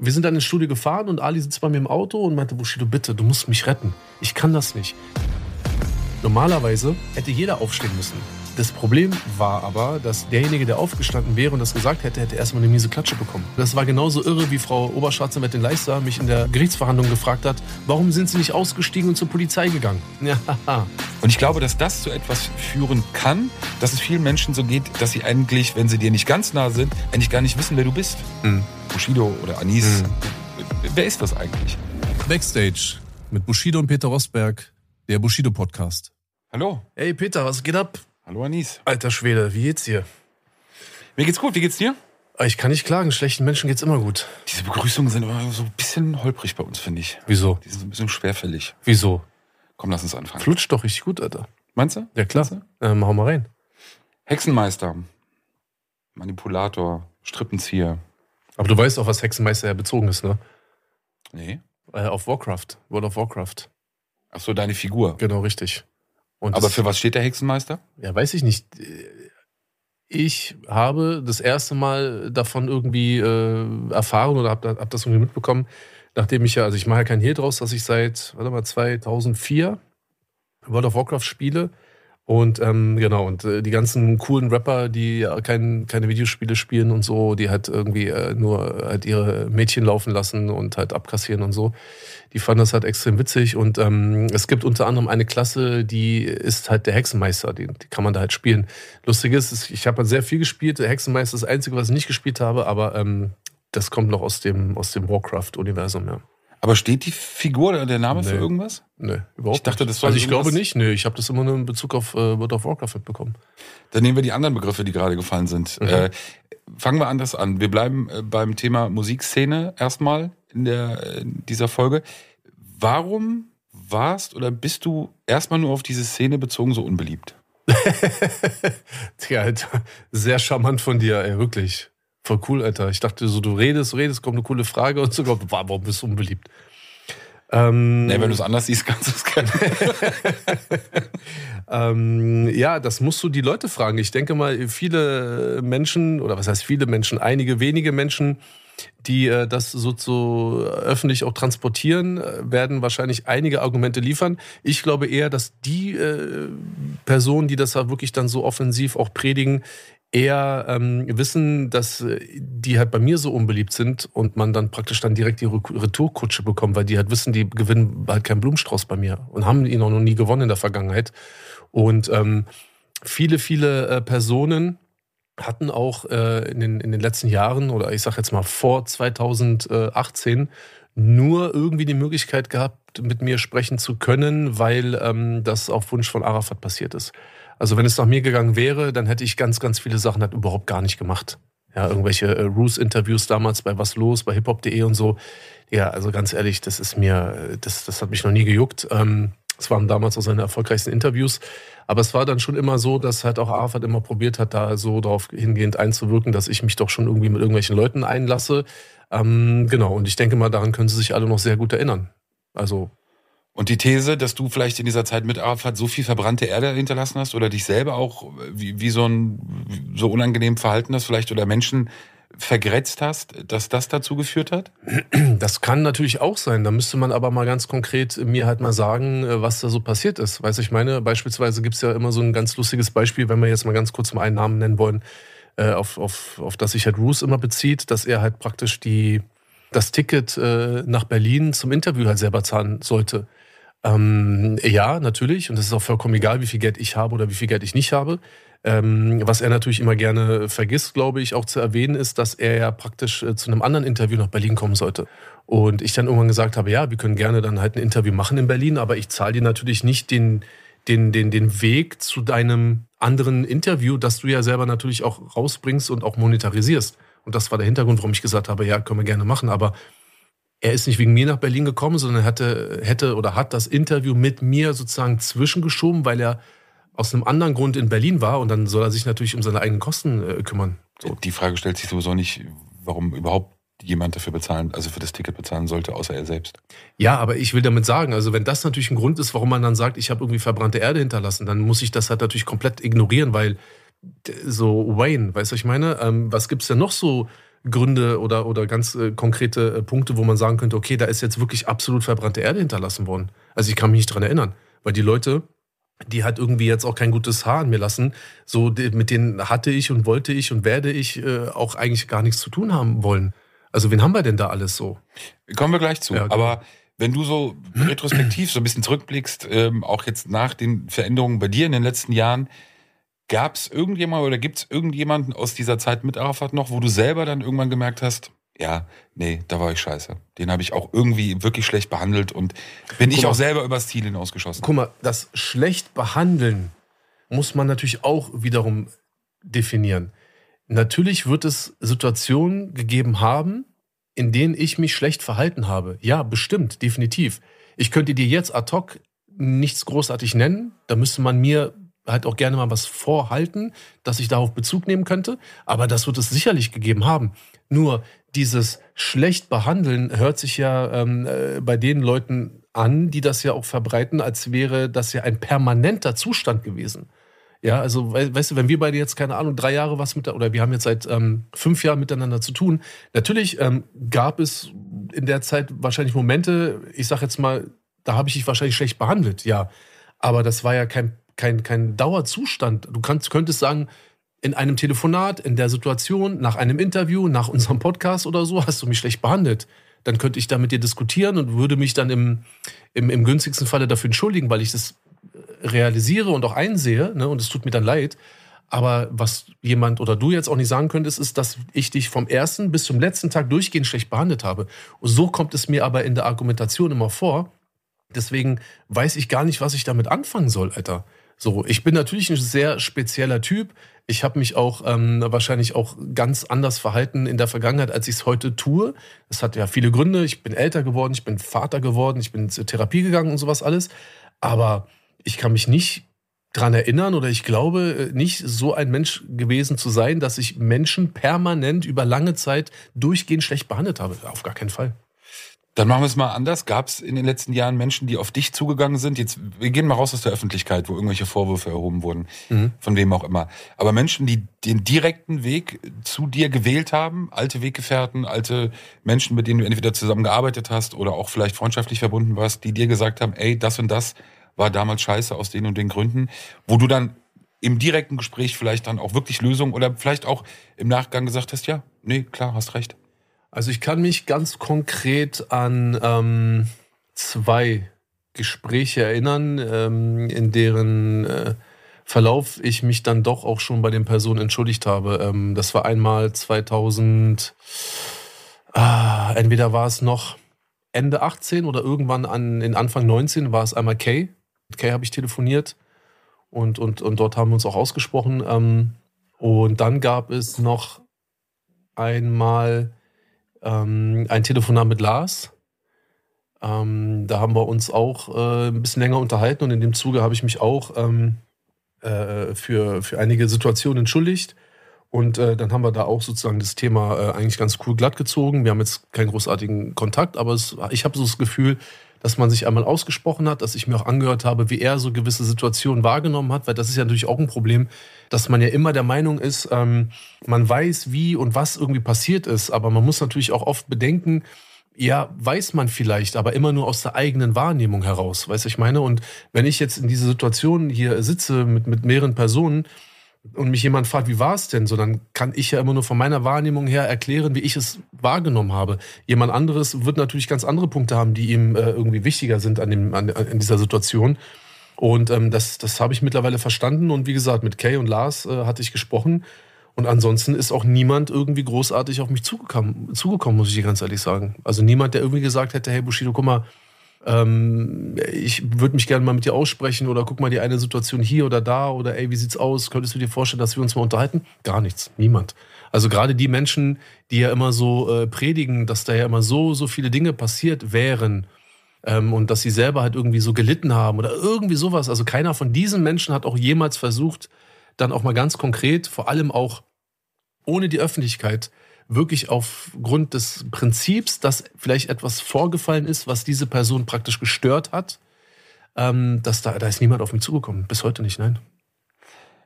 Wir sind dann ins Studio gefahren und Ali sitzt bei mir im Auto und meinte, Bushido, bitte, du musst mich retten. Ich kann das nicht. Normalerweise hätte jeder aufstehen müssen. Das Problem war aber, dass derjenige, der aufgestanden wäre und das gesagt hätte, hätte erstmal eine miese Klatsche bekommen. Das war genauso irre, wie Frau Oberstaatsanwältin Leister mich in der Gerichtsverhandlung gefragt hat, warum sind Sie nicht ausgestiegen und zur Polizei gegangen? Ja. Und ich glaube, dass das zu etwas führen kann, dass es vielen Menschen so geht, dass sie eigentlich, wenn sie dir nicht ganz nah sind, eigentlich gar nicht wissen, wer du bist. Mhm. Bushido oder Anis. Wer ist das eigentlich? Backstage mit Bushido und Peter Rosberg, der Bushido-Podcast. Hallo. Hey Peter, was geht ab? Hallo Anis. Alter Schwede, wie geht's dir? Mir geht's gut, wie geht's dir? Ich kann nicht klagen, schlechten Menschen geht's immer gut. Diese Begrüßungen sind immer so ein bisschen holprig bei uns, finde ich. Wieso? Die sind so ein bisschen schwerfällig. Wieso? Komm, lass uns anfangen. Flutscht doch richtig gut, Alter. Meinst du? Ja, klar. Ähm, hau mal rein. Hexenmeister. Manipulator. Strippenzieher. Aber du weißt auch, was Hexenmeister ja bezogen ist, ne? Nee. Äh, auf Warcraft. World of Warcraft. Ach so, deine Figur. Genau, richtig. Und Aber für was steht der Hexenmeister? Ja, weiß ich nicht. Ich habe das erste Mal davon irgendwie äh, erfahren oder habe hab das irgendwie mitbekommen, nachdem ich ja, also ich mache ja keinen Hehl draus, dass ich seit, warte mal, 2004 World of Warcraft spiele. Und ähm, genau, und äh, die ganzen coolen Rapper, die ja kein, keine Videospiele spielen und so, die halt irgendwie äh, nur halt ihre Mädchen laufen lassen und halt abkassieren und so, die fanden das halt extrem witzig. Und ähm, es gibt unter anderem eine Klasse, die ist halt der Hexenmeister, die, die kann man da halt spielen. Lustig ist, ich habe halt sehr viel gespielt, der Hexenmeister ist das Einzige, was ich nicht gespielt habe, aber ähm, das kommt noch aus dem, aus dem Warcraft-Universum, ja. Aber steht die Figur oder der Name für Nee. irgendwas? Nö, überhaupt Ich dachte, nicht. das war Also ich irgendwas- glaube nicht, nö, ich habe das immer nur in Bezug auf äh, World of Warcraft mitbekommen. Dann nehmen wir die anderen Begriffe, die gerade gefallen sind. Mhm. Äh, fangen wir anders an. Wir bleiben äh, beim Thema Musikszene erstmal in, der, in dieser Folge. Warum warst oder bist du erstmal nur auf diese Szene bezogen so unbeliebt? Tja, Alter, sehr charmant von dir, ey, wirklich. Voll cool, Alter. Ich dachte so, du redest, redest, kommt eine coole Frage und sogar, warum bist du unbeliebt? Ähm, Nee, wenn du es anders siehst, kannst du es gerne. Ähm, ja, das musst du die Leute fragen. Ich denke mal, viele Menschen, oder was heißt viele Menschen, einige wenige Menschen, die äh, das so, so öffentlich auch transportieren, äh, werden wahrscheinlich einige Argumente liefern. Ich glaube eher, dass die äh, Personen, die das da wirklich dann so offensiv auch predigen, eher ähm, wissen, dass äh, die halt bei mir so unbeliebt sind und man dann praktisch dann direkt die Re- Retourkutsche bekommt, weil die halt wissen, die gewinnen halt keinen Blumenstrauß bei mir und haben ihn auch noch nie gewonnen in der Vergangenheit. Und ähm, viele, viele äh, Personen hatten auch äh, in, den, in den letzten Jahren oder ich sag jetzt mal vor 2018 nur irgendwie die Möglichkeit gehabt, mit mir sprechen zu können, weil ähm, das auf Wunsch von Arafat passiert ist. Also wenn es nach mir gegangen wäre, dann hätte ich ganz, ganz viele Sachen halt überhaupt gar nicht gemacht. Ja, irgendwelche äh, Roos-Interviews damals bei Was Los, bei hiphop.de und so. Ja, also ganz ehrlich, das ist mir, das, das hat mich noch nie gejuckt. Ähm, es waren damals auch seine erfolgreichsten Interviews. Aber es war dann schon immer so, dass halt auch Arafat immer probiert hat, da so darauf hingehend einzuwirken, dass ich mich doch schon irgendwie mit irgendwelchen Leuten einlasse. Ähm, genau, und ich denke mal, daran können sie sich alle noch sehr gut erinnern. Also, Und die These, dass du vielleicht in dieser Zeit mit Arafat so viel verbrannte Erde hinterlassen hast oder dich selber auch wie, wie so ein so unangenehm verhalten hast, vielleicht oder Menschen vergrätzt hast, dass das dazu geführt hat? das kann natürlich auch sein. Da müsste man aber mal ganz konkret mir halt mal sagen, äh, was da so passiert ist. Weiß ich meine, beispielsweise gibt's ja immer so ein ganz lustiges Beispiel, wenn wir jetzt mal ganz kurz mal einen Namen nennen wollen, äh, auf, auf, auf das sich halt Roos immer bezieht, dass er halt praktisch die, das Ticket äh, nach Berlin zum Interview halt selber zahlen sollte. Ähm, ja, natürlich. Und es ist auch vollkommen egal, wie viel Geld ich habe oder wie viel Geld ich nicht habe. Ähm, was er natürlich immer gerne vergisst, glaube ich, auch zu erwähnen, ist, dass er ja praktisch äh, zu einem anderen Interview nach Berlin kommen sollte. Und ich dann irgendwann gesagt habe, ja, wir können gerne dann halt ein Interview machen in Berlin, aber ich zahle dir natürlich nicht den, den, den, den Weg zu deinem anderen Interview, das du ja selber natürlich auch rausbringst und auch monetarisierst. Und das war der Hintergrund, warum ich gesagt habe, ja, können wir gerne machen. Aber er ist nicht wegen mir nach Berlin gekommen, sondern hatte, hätte oder hat das Interview mit mir sozusagen zwischengeschoben, weil er aus einem anderen Grund in Berlin war und dann soll er sich natürlich um seine eigenen Kosten äh, kümmern. So. Die Frage stellt sich sowieso nicht, warum überhaupt jemand dafür bezahlen, also für das Ticket bezahlen sollte, außer er selbst. Ja, aber ich will damit sagen, also wenn das natürlich ein Grund ist, warum man dann sagt, ich habe irgendwie verbrannte Erde hinterlassen, dann muss ich das halt natürlich komplett ignorieren, weil so Wayne, weißt du, ich meine? Ähm, was gibt's denn noch so Gründe oder, oder ganz äh, konkrete äh, Punkte, wo man sagen könnte, okay, da ist jetzt wirklich absolut verbrannte Erde hinterlassen worden. Also ich kann mich nicht dran erinnern, weil die Leute, die hat irgendwie jetzt auch kein gutes Haar an mir lassen, so mit denen hatte ich und wollte ich und werde ich äh, auch eigentlich gar nichts zu tun haben wollen. Also wen haben wir denn da alles so? Kommen wir gleich zu. Ja, genau. Aber wenn du so retrospektiv so ein bisschen zurückblickst, ähm, auch jetzt nach den Veränderungen bei dir in den letzten Jahren, Gab es irgendjemand oder gibt es irgendjemanden aus dieser Zeit mit Arafat noch, wo du selber dann irgendwann gemerkt hast, ja, nee, da war ich scheiße. Den habe ich auch irgendwie wirklich schlecht behandelt und bin Guck ich auch selber übers Ziel hinausgeschossen. Guck mal, das schlecht behandeln muss man natürlich auch wiederum definieren. Natürlich wird es Situationen gegeben haben, in denen ich mich schlecht verhalten habe. Ja, bestimmt, definitiv. Ich könnte dir jetzt ad hoc nichts großartig nennen. Da müsste man mir halt auch gerne mal was vorhalten, dass ich darauf Bezug nehmen könnte. Aber das wird es sicherlich gegeben haben. Nur dieses schlecht behandeln hört sich ja ähm, äh, bei den Leuten an, die das ja auch verbreiten, als wäre das ja ein permanenter Zustand gewesen. Ja, also we weißt du, wenn wir beide jetzt, keine Ahnung, drei Jahre was mit, oder wir haben jetzt seit ähm, fünf Jahren miteinander zu tun, natürlich ähm, gab es in der Zeit wahrscheinlich Momente, ich sag jetzt mal, da habe ich dich wahrscheinlich schlecht behandelt, ja. Aber das war ja kein kein, kein Dauerzustand. Du kannst, könntest sagen, in einem Telefonat, in der Situation, nach einem Interview, nach unserem Podcast oder so, hast du mich schlecht behandelt. Dann könnte ich da mit dir diskutieren und würde mich dann im, im, im günstigsten Falle dafür entschuldigen, weil ich das realisiere und auch einsehe. Ne, und es tut mir dann leid. Aber was jemand oder du jetzt auch nicht sagen könntest, ist, dass ich dich vom ersten bis zum letzten Tag durchgehend schlecht behandelt habe. Und so kommt es mir aber in der Argumentation immer vor. Deswegen weiß ich gar nicht, was ich damit anfangen soll, Alter. So, ich bin natürlich ein sehr spezieller Typ. Ich habe mich auch ähm, wahrscheinlich auch ganz anders verhalten in der Vergangenheit, als ich es heute tue. Das hat ja viele Gründe. Ich bin älter geworden, ich bin Vater geworden, ich bin zur Therapie gegangen und sowas alles. Aber ich kann mich nicht dran erinnern oder ich glaube äh, nicht so ein Mensch gewesen zu sein, dass ich Menschen permanent über lange Zeit durchgehend schlecht behandelt habe. Auf gar keinen Fall. Dann machen wir es mal anders. Gab es in den letzten Jahren Menschen, die auf dich zugegangen sind? Jetzt, wir gehen mal raus aus der Öffentlichkeit, wo irgendwelche Vorwürfe erhoben wurden, mhm. von wem auch immer. Aber Menschen, die den direkten Weg zu dir gewählt haben, alte Weggefährten, alte Menschen, mit denen du entweder zusammengearbeitet hast oder auch vielleicht freundschaftlich verbunden warst, die dir gesagt haben, ey, das und das war damals scheiße aus den und den Gründen, wo du dann im direkten Gespräch vielleicht dann auch wirklich Lösungen oder vielleicht auch im Nachgang gesagt hast, ja, nee, klar, hast recht. Also ich kann mich ganz konkret an ähm, zwei Gespräche erinnern, ähm, in deren äh, Verlauf ich mich dann doch auch schon bei den Personen entschuldigt habe. Ähm, das war einmal 2000, ah, entweder war es noch Ende 18 oder irgendwann an, in Anfang 19 war es einmal Kay. Mit Kay habe ich telefoniert und, und, und dort haben wir uns auch ausgesprochen. Ähm, und dann gab es noch einmal ähm, ein Telefonat mit Lars. Ähm, da haben wir uns auch äh, ein bisschen länger unterhalten und in dem Zuge habe ich mich auch ähm, äh, für, für einige Situationen entschuldigt. Und äh, dann haben wir da auch sozusagen das Thema äh, eigentlich ganz cool glatt gezogen. Wir haben jetzt keinen großartigen Kontakt, aber es, ich habe so das Gefühl, dass man sich einmal ausgesprochen hat, dass ich mir auch angehört habe, wie er so gewisse Situationen wahrgenommen hat, weil das ist ja natürlich auch ein Problem, dass man ja immer der Meinung ist, ähm, man weiß, wie und was irgendwie passiert ist, aber man muss natürlich auch oft bedenken, ja, weiß man vielleicht, aber immer nur aus der eigenen Wahrnehmung heraus, weißt du, ich meine? Und wenn ich jetzt in dieser Situation hier sitze mit, mit mehreren Personen, und mich jemand fragt, wie war es denn so, dann kann ich ja immer nur von meiner Wahrnehmung her erklären, wie ich es wahrgenommen habe. Jemand anderes wird natürlich ganz andere Punkte haben, die ihm äh, irgendwie wichtiger sind an, dem, an, an dieser Situation. Und ähm, das, das habe ich mittlerweile verstanden. Und wie gesagt, mit Kay und Lars äh, hatte ich gesprochen. Und ansonsten ist auch niemand irgendwie großartig auf mich zugekommen, zugekommen, muss ich dir ganz ehrlich sagen. Also niemand, der irgendwie gesagt hätte, hey Bushido, guck mal, ähm, ich würde mich gerne mal mit dir aussprechen oder guck mal die eine Situation hier oder da oder ey, wie sieht's aus? Könntest du dir vorstellen, dass wir uns mal unterhalten? Gar nichts, niemand. Also gerade die Menschen, die ja immer so äh, predigen, dass da ja immer so, so viele Dinge passiert wären ähm, und dass sie selber halt irgendwie so gelitten haben oder irgendwie sowas. Also keiner von diesen Menschen hat auch jemals versucht, dann auch mal ganz konkret, vor allem auch ohne die Öffentlichkeit, wirklich aufgrund des Prinzips, dass vielleicht etwas vorgefallen ist, was diese Person praktisch gestört hat, ähm, dass da, da ist niemand auf mich zugekommen. Bis heute nicht, nein.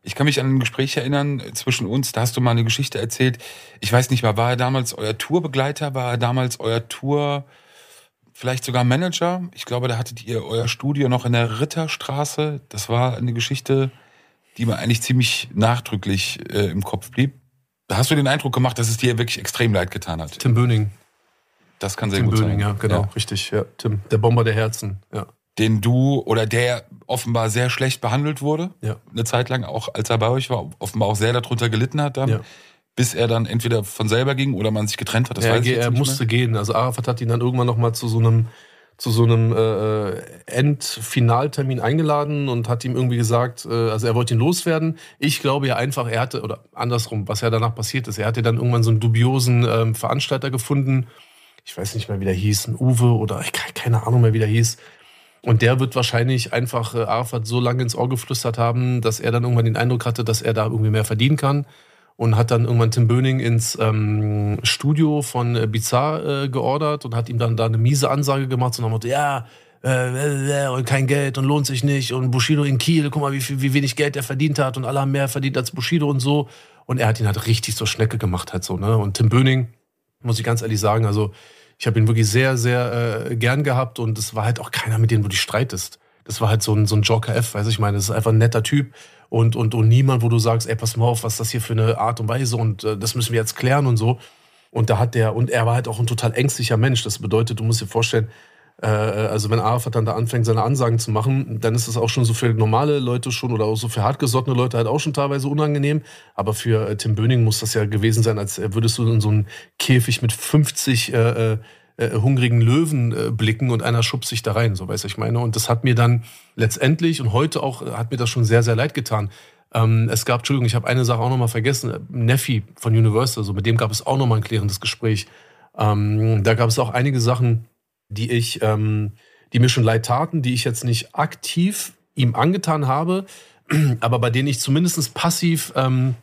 Ich kann mich an ein Gespräch erinnern zwischen uns, da hast du mal eine Geschichte erzählt. Ich weiß nicht mehr, war er damals euer Tourbegleiter, war er damals euer Tour, vielleicht sogar Manager? Ich glaube, da hattet ihr euer Studio noch in der Ritterstraße. Das war eine Geschichte, die mir eigentlich ziemlich nachdrücklich äh, im Kopf blieb. Da hast du den Eindruck gemacht, dass es dir wirklich extrem leid getan hat. Tim Böning. Das kann sehr Tim gut Böning, sein. ja, genau, richtig. Ja, Tim, der Bomber der Herzen, ja. Den du oder der offenbar sehr schlecht behandelt wurde, Ja. eine Zeit lang, auch als er bei euch war, offenbar auch sehr darunter gelitten hat dann, Ja. bis er dann entweder von selber ging oder man sich getrennt hat. Das er, weiß ich er musste mehr. gehen. Also Arafat hat ihn dann irgendwann noch mal zu so einem zu so einem äh, Endfinaltermin eingeladen und hat ihm irgendwie gesagt, äh, also er wollte ihn loswerden. Ich glaube ja einfach, er hatte, oder andersrum, was ja danach passiert ist, er hatte dann irgendwann so einen dubiosen ähm, Veranstalter gefunden. Ich weiß nicht mehr, wie der hieß, ein Uwe oder ich, keine Ahnung mehr, wie der hieß. Und der wird wahrscheinlich einfach äh, Arafat so lange ins Ohr geflüstert haben, dass er dann irgendwann den Eindruck hatte, dass er da irgendwie mehr verdienen kann. Und hat dann irgendwann Tim Böning ins ähm, Studio von äh, Bizarre äh, geordert und hat ihm dann da eine miese Ansage gemacht, nach dem Motto, ja, äh, äh, und kein Geld und lohnt sich nicht. Und Bushido in Kiel, guck mal, wie, viel, wie wenig Geld er verdient hat und alle haben mehr verdient als Bushido und so. Und er hat ihn halt richtig zur Schnecke gemacht, halt so, ne? Und Tim Böning, muss ich ganz ehrlich sagen, also ich habe ihn wirklich sehr, sehr äh, gern gehabt und es war halt auch keiner, mit dem du dich streitest. Das war halt so ein, so ein Joker F, weiß ich meine. Das ist einfach ein netter Typ und, und, und niemand, wo du sagst, ey, pass mal auf, was ist das hier für eine Art und Weise und äh, das müssen wir jetzt klären und so. Und da hat der, und er war halt auch ein total ängstlicher Mensch. Das bedeutet, du musst dir vorstellen, äh, also wenn Arafat dann da anfängt, seine Ansagen zu machen, dann ist es auch schon so für normale Leute schon oder auch so für hartgesottene Leute halt auch schon teilweise unangenehm. Aber für äh, Tim Böning muss das ja gewesen sein, als äh, würdest du in so einen Käfig mit 50 äh, hungrigen Löwen äh, blicken und einer schubst sich da rein, so weiß ich meine. Und das hat mir dann letztendlich und heute auch, äh, hat mir das schon sehr, sehr leid getan. Ähm, es gab, Entschuldigung, ich habe eine Sache auch nochmal vergessen, äh, Neffi von Universal, so mit dem gab es auch nochmal ein klärendes Gespräch. Ähm, da gab es auch einige Sachen, die ich, ähm, die mir schon leid taten, die ich jetzt nicht aktiv ihm angetan habe, aber bei denen ich zumindest passiv ähm,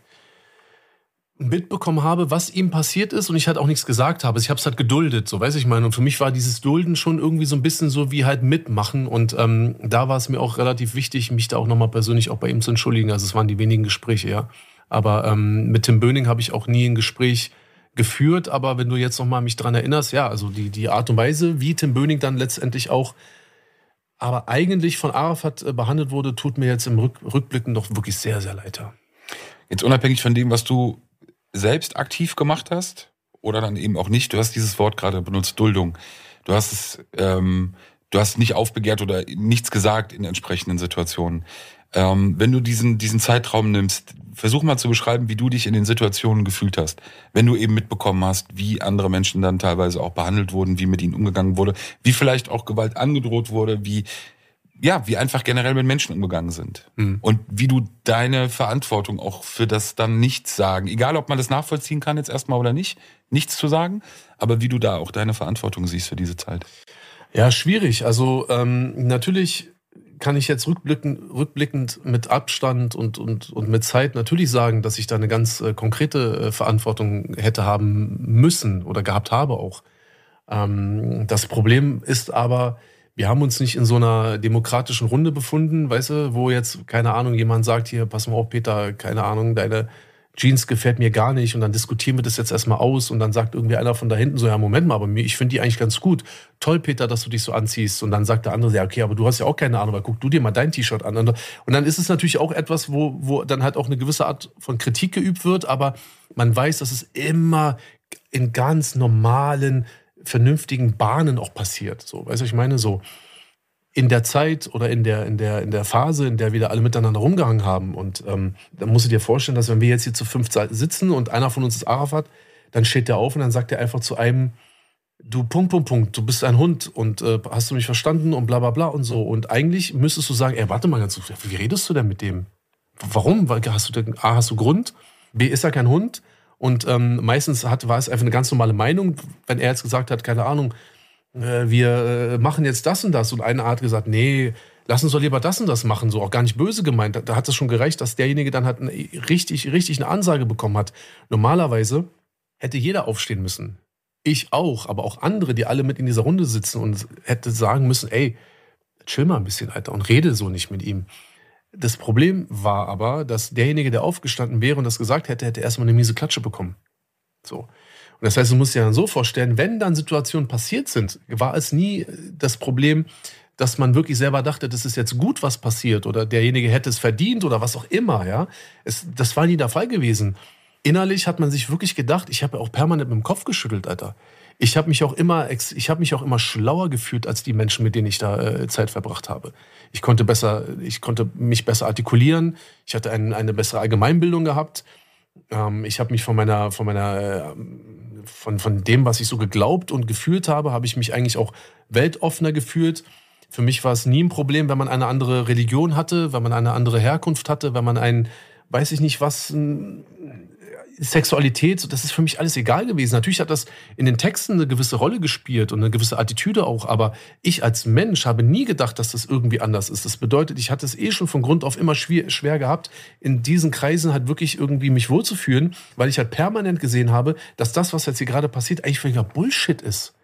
mitbekommen habe, was ihm passiert ist und ich halt auch nichts gesagt habe. Ich habe es halt geduldet, so weiß ich meine. Und für mich war dieses Dulden schon irgendwie so ein bisschen so wie halt mitmachen. Und ähm, da war es mir auch relativ wichtig, mich da auch nochmal persönlich auch bei ihm zu entschuldigen. Also es waren die wenigen Gespräche, ja. Aber ähm, mit Tim Böning habe ich auch nie ein Gespräch geführt. Aber wenn du jetzt nochmal mich dran erinnerst, ja, also die, die Art und Weise, wie Tim Böning dann letztendlich auch aber eigentlich von Arafat äh, behandelt wurde, tut mir jetzt im Rück, Rückblicken doch wirklich sehr, sehr leid. Jetzt unabhängig von dem, was du selbst aktiv gemacht hast oder dann eben auch nicht, du hast dieses Wort gerade benutzt, Duldung. Du hast es, ähm, du hast nicht aufbegehrt oder nichts gesagt in entsprechenden Situationen. Ähm, wenn du diesen, diesen Zeitraum nimmst, versuch mal zu beschreiben, wie du dich in den Situationen gefühlt hast. Wenn du eben mitbekommen hast, wie andere Menschen dann teilweise auch behandelt wurden, wie mit ihnen umgegangen wurde, wie vielleicht auch Gewalt angedroht wurde, wie, ja, wie einfach generell mit Menschen umgegangen sind. Und wie du deine Verantwortung auch für das dann nichts sagen, egal ob man das nachvollziehen kann jetzt erstmal oder nicht, nichts zu sagen, aber wie du da auch deine Verantwortung siehst für diese Zeit. Ja, schwierig. Also ähm, natürlich kann ich jetzt rückblickend, rückblickend mit Abstand und, und, und mit Zeit natürlich sagen, dass ich da eine ganz äh, konkrete äh, Verantwortung hätte haben müssen oder gehabt habe auch. Ähm, das Problem ist aber, wir haben uns nicht in so einer demokratischen Runde befunden, weißt du, wo jetzt, keine Ahnung, jemand sagt, hier, pass mal auf, Peter, keine Ahnung, deine Jeans gefällt mir gar nicht und dann diskutieren wir das jetzt erstmal aus und dann sagt irgendwie einer von da hinten so, ja, Moment mal, aber ich finde die eigentlich ganz gut. Toll, Peter, dass du dich so anziehst. Und dann sagt der andere, ja, okay, aber du hast ja auch keine Ahnung, weil guck du dir mal dein T-Shirt an. Und dann ist es natürlich auch etwas, wo, wo dann halt auch eine gewisse Art von Kritik geübt wird, aber man weiß, dass es immer in ganz normalen, vernünftigen Bahnen auch passiert. So, weißt du, ich meine, so in der Zeit oder in der, in der, in der Phase, in der wir alle miteinander rumgehangen haben. Und ähm, dann musst du dir vorstellen, dass wenn wir jetzt hier zu fünf sitzen und einer von uns ist Arafat, dann steht der auf und dann sagt er einfach zu einem, du Punkt, Punkt, Punkt, du bist ein Hund und äh, hast du mich verstanden und bla bla bla und so. Und eigentlich müsstest du sagen, ey, warte mal ganz kurz, wie redest du denn mit dem? Warum? Hast du A, hast du Grund? B, ist er kein Hund? Und ähm, meistens hat, war es einfach eine ganz normale Meinung, wenn er jetzt gesagt hat, keine Ahnung, äh, wir äh, machen jetzt das und das. Und eine hat gesagt, nee, lass uns doch lieber das und das machen, so auch gar nicht böse gemeint. Da, da hat es schon gereicht, dass derjenige dann halt eine, richtig, richtig eine Ansage bekommen hat. Normalerweise hätte jeder aufstehen müssen. Ich auch, aber auch andere, die alle mit in dieser Runde sitzen und hätte sagen müssen, ey, chill mal ein bisschen, Alter, und rede so nicht mit ihm. Das Problem war aber, dass derjenige, der aufgestanden wäre und das gesagt hätte, hätte erstmal eine miese Klatsche bekommen. So. Und das heißt, du musst dir dann so vorstellen, wenn dann Situationen passiert sind, war es nie das Problem, dass man wirklich selber dachte, das ist jetzt gut, was passiert oder derjenige hätte es verdient oder was auch immer, ja. Es, das war nie der Fall gewesen. Innerlich hat man sich wirklich gedacht, ich habe ja auch permanent mit dem Kopf geschüttelt, Alter ich habe mich auch immer, ich habe mich auch immer schlauer gefühlt als die Menschen, mit denen ich da äh, Zeit verbracht habe. Ich konnte besser, ich konnte mich besser artikulieren. Ich hatte ein, eine bessere Allgemeinbildung gehabt. Ähm, ich habe mich von meiner, von meiner, äh, von, von dem, was ich so geglaubt und gefühlt habe, habe ich mich eigentlich auch weltoffener gefühlt. Für mich war es nie ein Problem, wenn man eine andere Religion hatte, wenn man eine andere Herkunft hatte, wenn man ein, weiß ich nicht was, ein, Sexualität, das ist für mich alles egal gewesen. Natürlich hat das in den Texten eine gewisse Rolle gespielt und eine gewisse Attitüde auch, aber ich als Mensch habe nie gedacht, dass das irgendwie anders ist. Das bedeutet, ich hatte es eh schon von Grund auf immer schwer, schwer gehabt, in diesen Kreisen halt wirklich irgendwie mich wohlzufühlen, weil ich halt permanent gesehen habe, dass das, was jetzt hier gerade passiert, eigentlich völliger Bullshit ist.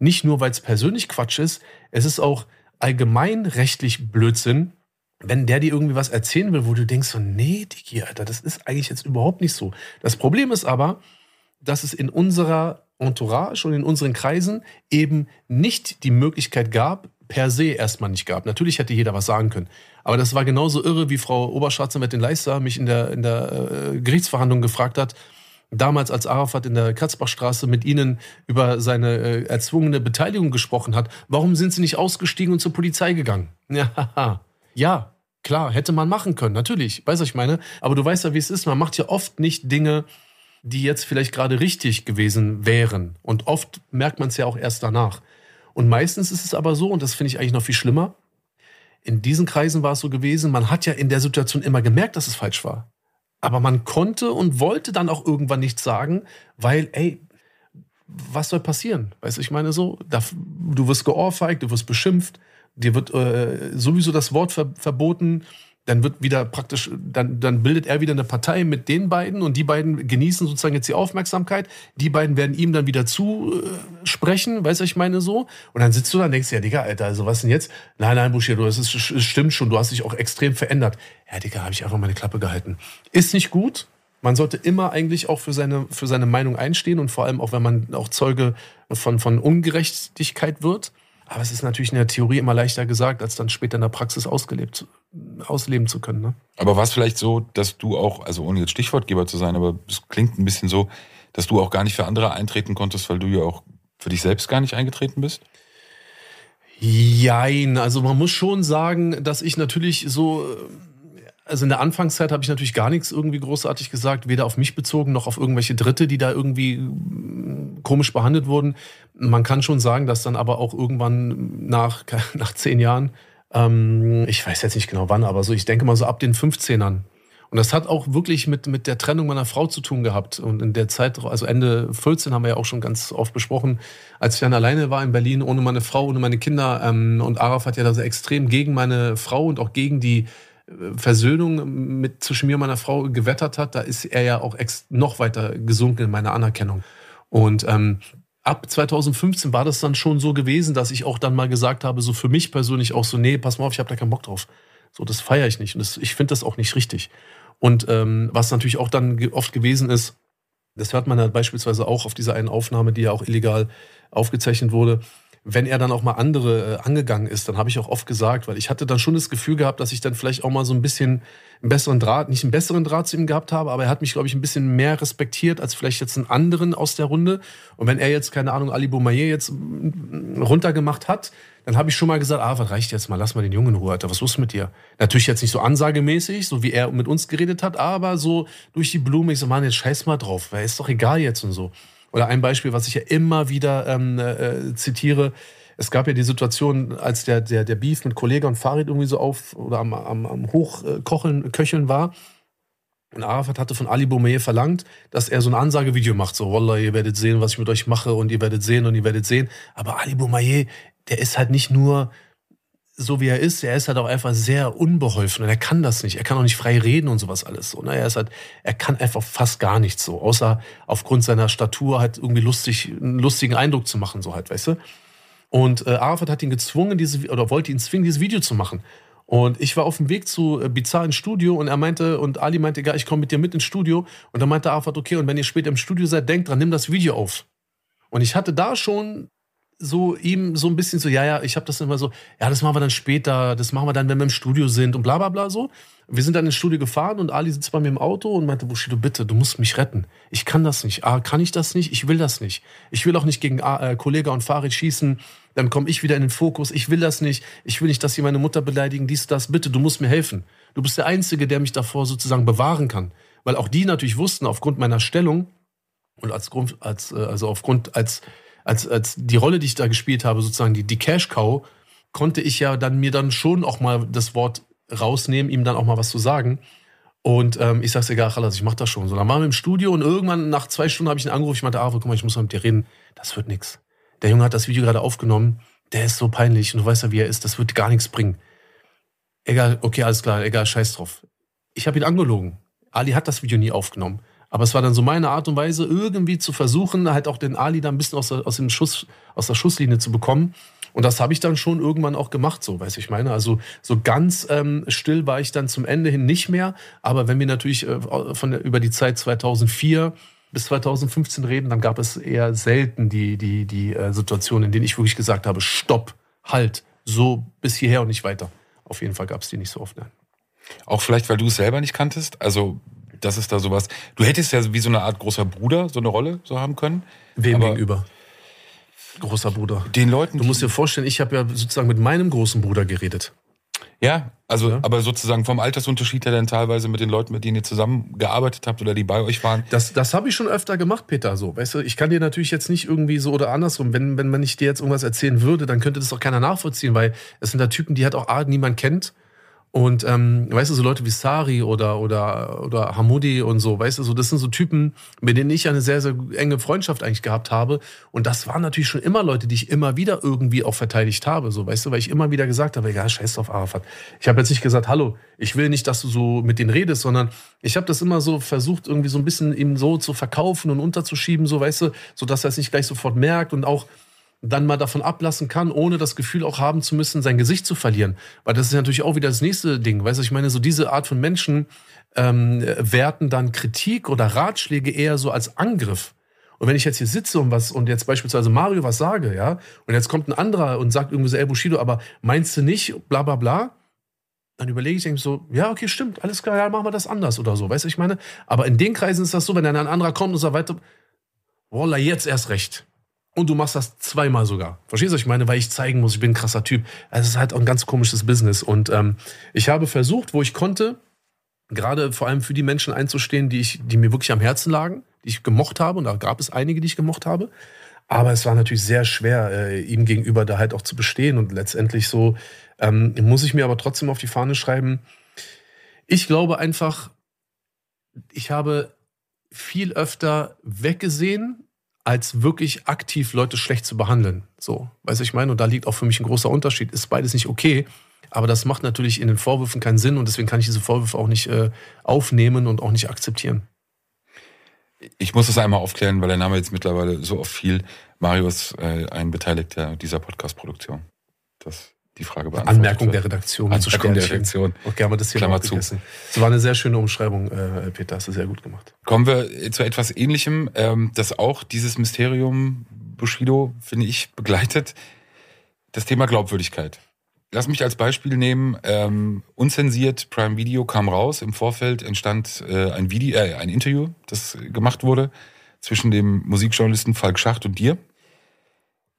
Nicht nur, weil es persönlich Quatsch ist, es ist auch allgemeinrechtlich Blödsinn, wenn der dir irgendwie was erzählen will, wo du denkst so, nee, Digi, Alter, das ist eigentlich jetzt überhaupt nicht so. Das Problem ist aber, dass es in unserer Entourage und in unseren Kreisen eben nicht die Möglichkeit gab, per se erstmal nicht gab. Natürlich hätte jeder was sagen können. Aber das war genauso irre, wie Frau Oberstaatsanwältin Leister mich in der, in der äh, Gerichtsverhandlung gefragt hat, damals als Arafat in der Katzbachstraße mit ihnen über seine äh, erzwungene Beteiligung gesprochen hat. Warum sind sie nicht ausgestiegen und zur Polizei gegangen? Ja, ja, Klar, hätte man machen können, natürlich. Weißt du, ich meine? Aber du weißt ja, wie es ist. Man macht ja oft nicht Dinge, die jetzt vielleicht gerade richtig gewesen wären. Und oft merkt man es ja auch erst danach. Und meistens ist es aber so, und das finde ich eigentlich noch viel schlimmer, in diesen Kreisen war es so gewesen, man hat ja in der Situation immer gemerkt, dass es falsch war. Aber man konnte und wollte dann auch irgendwann nichts sagen, weil, ey, was soll passieren? Weißt du, ich meine so, du wirst geohrfeigt, du wirst beschimpft, dir wird äh, sowieso das Wort ver verboten, dann wird wieder praktisch, dann, dann bildet er wieder eine Partei mit den beiden und die beiden genießen sozusagen jetzt die Aufmerksamkeit. Die beiden werden ihm dann wieder zusprechen, äh, weißt du, ich meine so. Und dann sitzt du da und denkst, ja, Digga, Alter, also was denn jetzt? Nein, nein, Buschir, du, das ist, stimmt schon, du hast dich auch extrem verändert. Ja, Digga, habe ich einfach meine Klappe gehalten. Ist nicht gut. Man sollte immer eigentlich auch für seine, für seine Meinung einstehen und vor allem auch, wenn man auch Zeuge von, von Ungerechtigkeit wird. Aber es ist natürlich in der Theorie immer leichter gesagt, als dann später in der Praxis ausgelebt, ausleben zu können. Ne? Aber war es vielleicht so, dass du auch, also ohne jetzt Stichwortgeber zu sein, aber es klingt ein bisschen so, dass du auch gar nicht für andere eintreten konntest, weil du ja auch für dich selbst gar nicht eingetreten bist? Jein, also man muss schon sagen, dass ich natürlich so also in der Anfangszeit habe ich natürlich gar nichts irgendwie großartig gesagt, weder auf mich bezogen noch auf irgendwelche Dritte, die da irgendwie mm, komisch behandelt wurden. Man kann schon sagen, dass dann aber auch irgendwann nach, nach zehn Jahren, ähm, ich weiß jetzt nicht genau wann, aber so, ich denke mal so ab den 15ern. Und das hat auch wirklich mit, mit der Trennung meiner Frau zu tun gehabt. Und in der Zeit, also Ende 14 haben wir ja auch schon ganz oft besprochen, als ich dann alleine war in Berlin, ohne meine Frau, ohne meine Kinder. Ähm, und Araf hat ja da so extrem gegen meine Frau und auch gegen die Versöhnung mit zwischen mir und meiner Frau gewettert hat, da ist er ja auch noch weiter gesunken in meiner Anerkennung. Und ähm, ab 2015 war das dann schon so gewesen, dass ich auch dann mal gesagt habe, so für mich persönlich auch so, nee, pass mal auf, ich habe da keinen Bock drauf. So, das feiere ich nicht und das, ich finde das auch nicht richtig. Und ähm, was natürlich auch dann oft gewesen ist, das hört man ja beispielsweise auch auf dieser einen Aufnahme, die ja auch illegal aufgezeichnet wurde, wenn er dann auch mal andere äh, angegangen ist, dann habe ich auch oft gesagt, weil ich hatte dann schon das Gefühl gehabt, dass ich dann vielleicht auch mal so ein bisschen einen besseren Draht, nicht einen besseren Draht zu ihm gehabt habe, aber er hat mich, glaube ich, ein bisschen mehr respektiert als vielleicht jetzt einen anderen aus der Runde. Und wenn er jetzt, keine Ahnung, Ali Boumaier jetzt mm, runtergemacht hat, dann habe ich schon mal gesagt, ah, was reicht jetzt mal, lass mal den Jungen in Ruhe, Alter, was ist mit dir? Natürlich jetzt nicht so ansagemäßig, so wie er mit uns geredet hat, aber so durch die Blume, ich so, Mann, jetzt scheiß mal drauf, weil ist doch egal jetzt und so. Oder ein Beispiel, was ich ja immer wieder ähm, äh, zitiere. Es gab ja die Situation, als der, der, der Beef mit Kollege und Farid irgendwie so auf oder am, am, am Hochkochen, Köcheln war. Und Arafat hatte von Ali Boumaier verlangt, dass er so ein Ansagevideo macht. So, Wallah, ihr werdet sehen, was ich mit euch mache und ihr werdet sehen und ihr werdet sehen. Aber Ali Boumaier, der ist halt nicht nur so wie er ist, er ist halt auch einfach sehr unbeholfen und er kann das nicht. Er kann auch nicht frei reden und sowas alles so. Ne? Er ist halt, er kann einfach fast gar nichts so, außer aufgrund seiner Statur halt irgendwie lustig, einen lustigen Eindruck zu machen, so halt, weißt du? Und äh, Arafat hat ihn gezwungen, diese, oder wollte ihn zwingen, dieses Video zu machen. Und ich war auf dem Weg zu äh, Bizarre ins Studio und er meinte, und Ali meinte, egal, ich komme mit dir mit ins Studio. Und dann meinte Arafat, okay, und wenn ihr später im Studio seid, denkt dran, nimm das Video auf. Und ich hatte da schon so ihm so ein bisschen so, ja, ja, ich habe das immer so, ja, das machen wir dann später, das machen wir dann, wenn wir im Studio sind und bla bla bla so. Wir sind dann ins Studio gefahren und Ali sitzt bei mir im Auto und meinte, Bushido, bitte, du musst mich retten. Ich kann das nicht. Ah, kann ich das nicht? Ich will das nicht. Ich will auch nicht gegen äh, Kollege und Farid schießen. Dann komme ich wieder in den Fokus. Ich will das nicht. Ich will nicht, dass sie meine Mutter beleidigen. Dies, das. Bitte, du musst mir helfen. Du bist der Einzige, der mich davor sozusagen bewahren kann. Weil auch die natürlich wussten, aufgrund meiner Stellung und als Grund, als, äh, also aufgrund, als, als, als die Rolle, die ich da gespielt habe, sozusagen die, die Cash Cow, konnte ich ja dann mir dann schon auch mal das Wort rausnehmen, ihm dann auch mal was zu sagen. Und ähm, ich sag's egal, Chalas, ich mach das schon. So, dann waren wir im Studio und irgendwann nach zwei Stunden habe ich einen Anruf. Ich meinte, ah, guck mal, ich muss mal mit dir reden. Das wird nix. Der Junge hat das Video gerade aufgenommen. Der ist so peinlich und du weißt ja, wie er ist. Das wird gar nichts bringen. Egal, okay, alles klar, egal, scheiß drauf. Ich habe ihn angelogen. Ali hat das Video nie aufgenommen. Aber es war dann so meine Art und Weise, irgendwie zu versuchen, halt auch den Ali da ein bisschen aus der, aus dem Schuss, aus der Schusslinie zu bekommen. Und das habe ich dann schon irgendwann auch gemacht, so, weiß ich meine. Also so ganz ähm, still war ich dann zum Ende hin nicht mehr. Aber wenn wir natürlich äh, von der, über die Zeit 2004 bis 2015 reden, dann gab es eher selten die, die, die äh, Situation, in denen ich wirklich gesagt habe, stopp, halt, so bis hierher und nicht weiter. Auf jeden Fall gab es die nicht so oft. Nein. Auch vielleicht, weil du es selber nicht kanntest? Also, das ist da sowas. Du hättest ja wie so eine Art großer Bruder so eine Rolle so haben können. Wem gegenüber? Großer Bruder. Den Leuten. Du musst dir vorstellen, ich habe ja sozusagen mit meinem großen Bruder geredet. Ja, also, ja. aber sozusagen vom Altersunterschied her dann teilweise mit den Leuten, mit denen ihr zusammengearbeitet habt oder die bei euch waren. Das, das habe ich schon öfter gemacht, Peter. So, weißt du, ich kann dir natürlich jetzt nicht irgendwie so oder andersrum, wenn, wenn man nicht dir jetzt irgendwas erzählen würde, dann könnte das auch keiner nachvollziehen, weil es sind da Typen, die halt auch A, niemand kennt und ähm, weißt du, so Leute wie Sari oder, oder, oder Hamudi und so, weißt du, so, das sind so Typen, mit denen ich eine sehr, sehr enge Freundschaft eigentlich gehabt habe. Und das waren natürlich schon immer Leute, die ich immer wieder irgendwie auch verteidigt habe, so, weißt du, weil ich immer wieder gesagt habe, egal, scheiß auf Arafat. Ich habe jetzt nicht gesagt, hallo, ich will nicht, dass du so mit denen redest, sondern ich habe das immer so versucht, irgendwie so ein bisschen ihm so zu verkaufen und unterzuschieben, so, weißt du, so dass er es nicht gleich sofort merkt und auch dann mal davon ablassen kann, ohne das Gefühl auch haben zu müssen, sein Gesicht zu verlieren. Weil das ist natürlich auch wieder das nächste Ding. Weißt du, ich meine, so diese Art von Menschen ähm, werten dann Kritik oder Ratschläge eher so als Angriff. Und wenn ich jetzt hier sitze und was und jetzt beispielsweise Mario was sage, ja, und jetzt kommt ein anderer und sagt irgendwie so, ey Bushido, aber meinst du nicht, bla bla bla, dann überlege ich eigentlich so, ja, okay, stimmt, alles klar, ja, machen wir das anders oder so, weißt du, ich meine? Aber in den Kreisen ist das so, wenn dann ein anderer kommt und sagt weiter, Wallah, jetzt erst recht. Und du machst das zweimal sogar. Verstehst du, was ich meine? Weil ich zeigen muss, ich bin ein krasser Typ. Also es ist halt auch ein ganz komisches Business. Und ähm, ich habe versucht, wo ich konnte, gerade vor allem für die Menschen einzustehen, die, ich, die mir wirklich am Herzen lagen, die ich gemocht habe. Und da gab es einige, die ich gemocht habe. Aber es war natürlich sehr schwer, äh, ihm gegenüber da halt auch zu bestehen. Und letztendlich so ähm, muss ich mir aber trotzdem auf die Fahne schreiben. Ich glaube einfach, ich habe viel öfter weggesehen als wirklich aktiv Leute schlecht zu behandeln. So, weiß ich meine? Und da liegt auch für mich ein großer Unterschied. Ist beides nicht okay, aber das macht natürlich in den Vorwürfen keinen Sinn und deswegen kann ich diese Vorwürfe auch nicht äh, aufnehmen und auch nicht akzeptieren. Ich muss das einmal aufklären, weil der Name jetzt mittlerweile so oft fiel. Marius, äh, ein Beteiligter dieser Podcast-Produktion. Das die Frage beantwortet. Anmerkung der Redaktion. Anmerkung der Redaktion. Okay, haben wir das hier Klammer zu. Das war eine sehr schöne Umschreibung, äh, Peter. Hast du sehr gut gemacht. Kommen wir zu etwas Ähnlichem, ähm, das auch dieses Mysterium Bushido, finde ich, begleitet. Das Thema Glaubwürdigkeit. Lass mich als Beispiel nehmen. Ähm, unzensiert Prime Video kam raus. Im Vorfeld entstand äh, ein Video, äh, ein Interview, das gemacht wurde zwischen dem Musikjournalisten Falk Schacht und dir.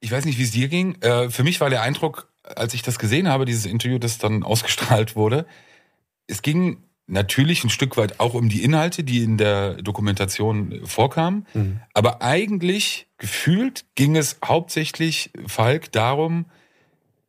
Ich weiß nicht, wie es dir ging. Äh, für mich war der Eindruck, als ich das gesehen habe, dieses Interview, das dann ausgestrahlt wurde, es ging natürlich ein Stück weit auch um die Inhalte, die in der Dokumentation vorkamen. Mhm. Aber eigentlich gefühlt ging es hauptsächlich, Falk, darum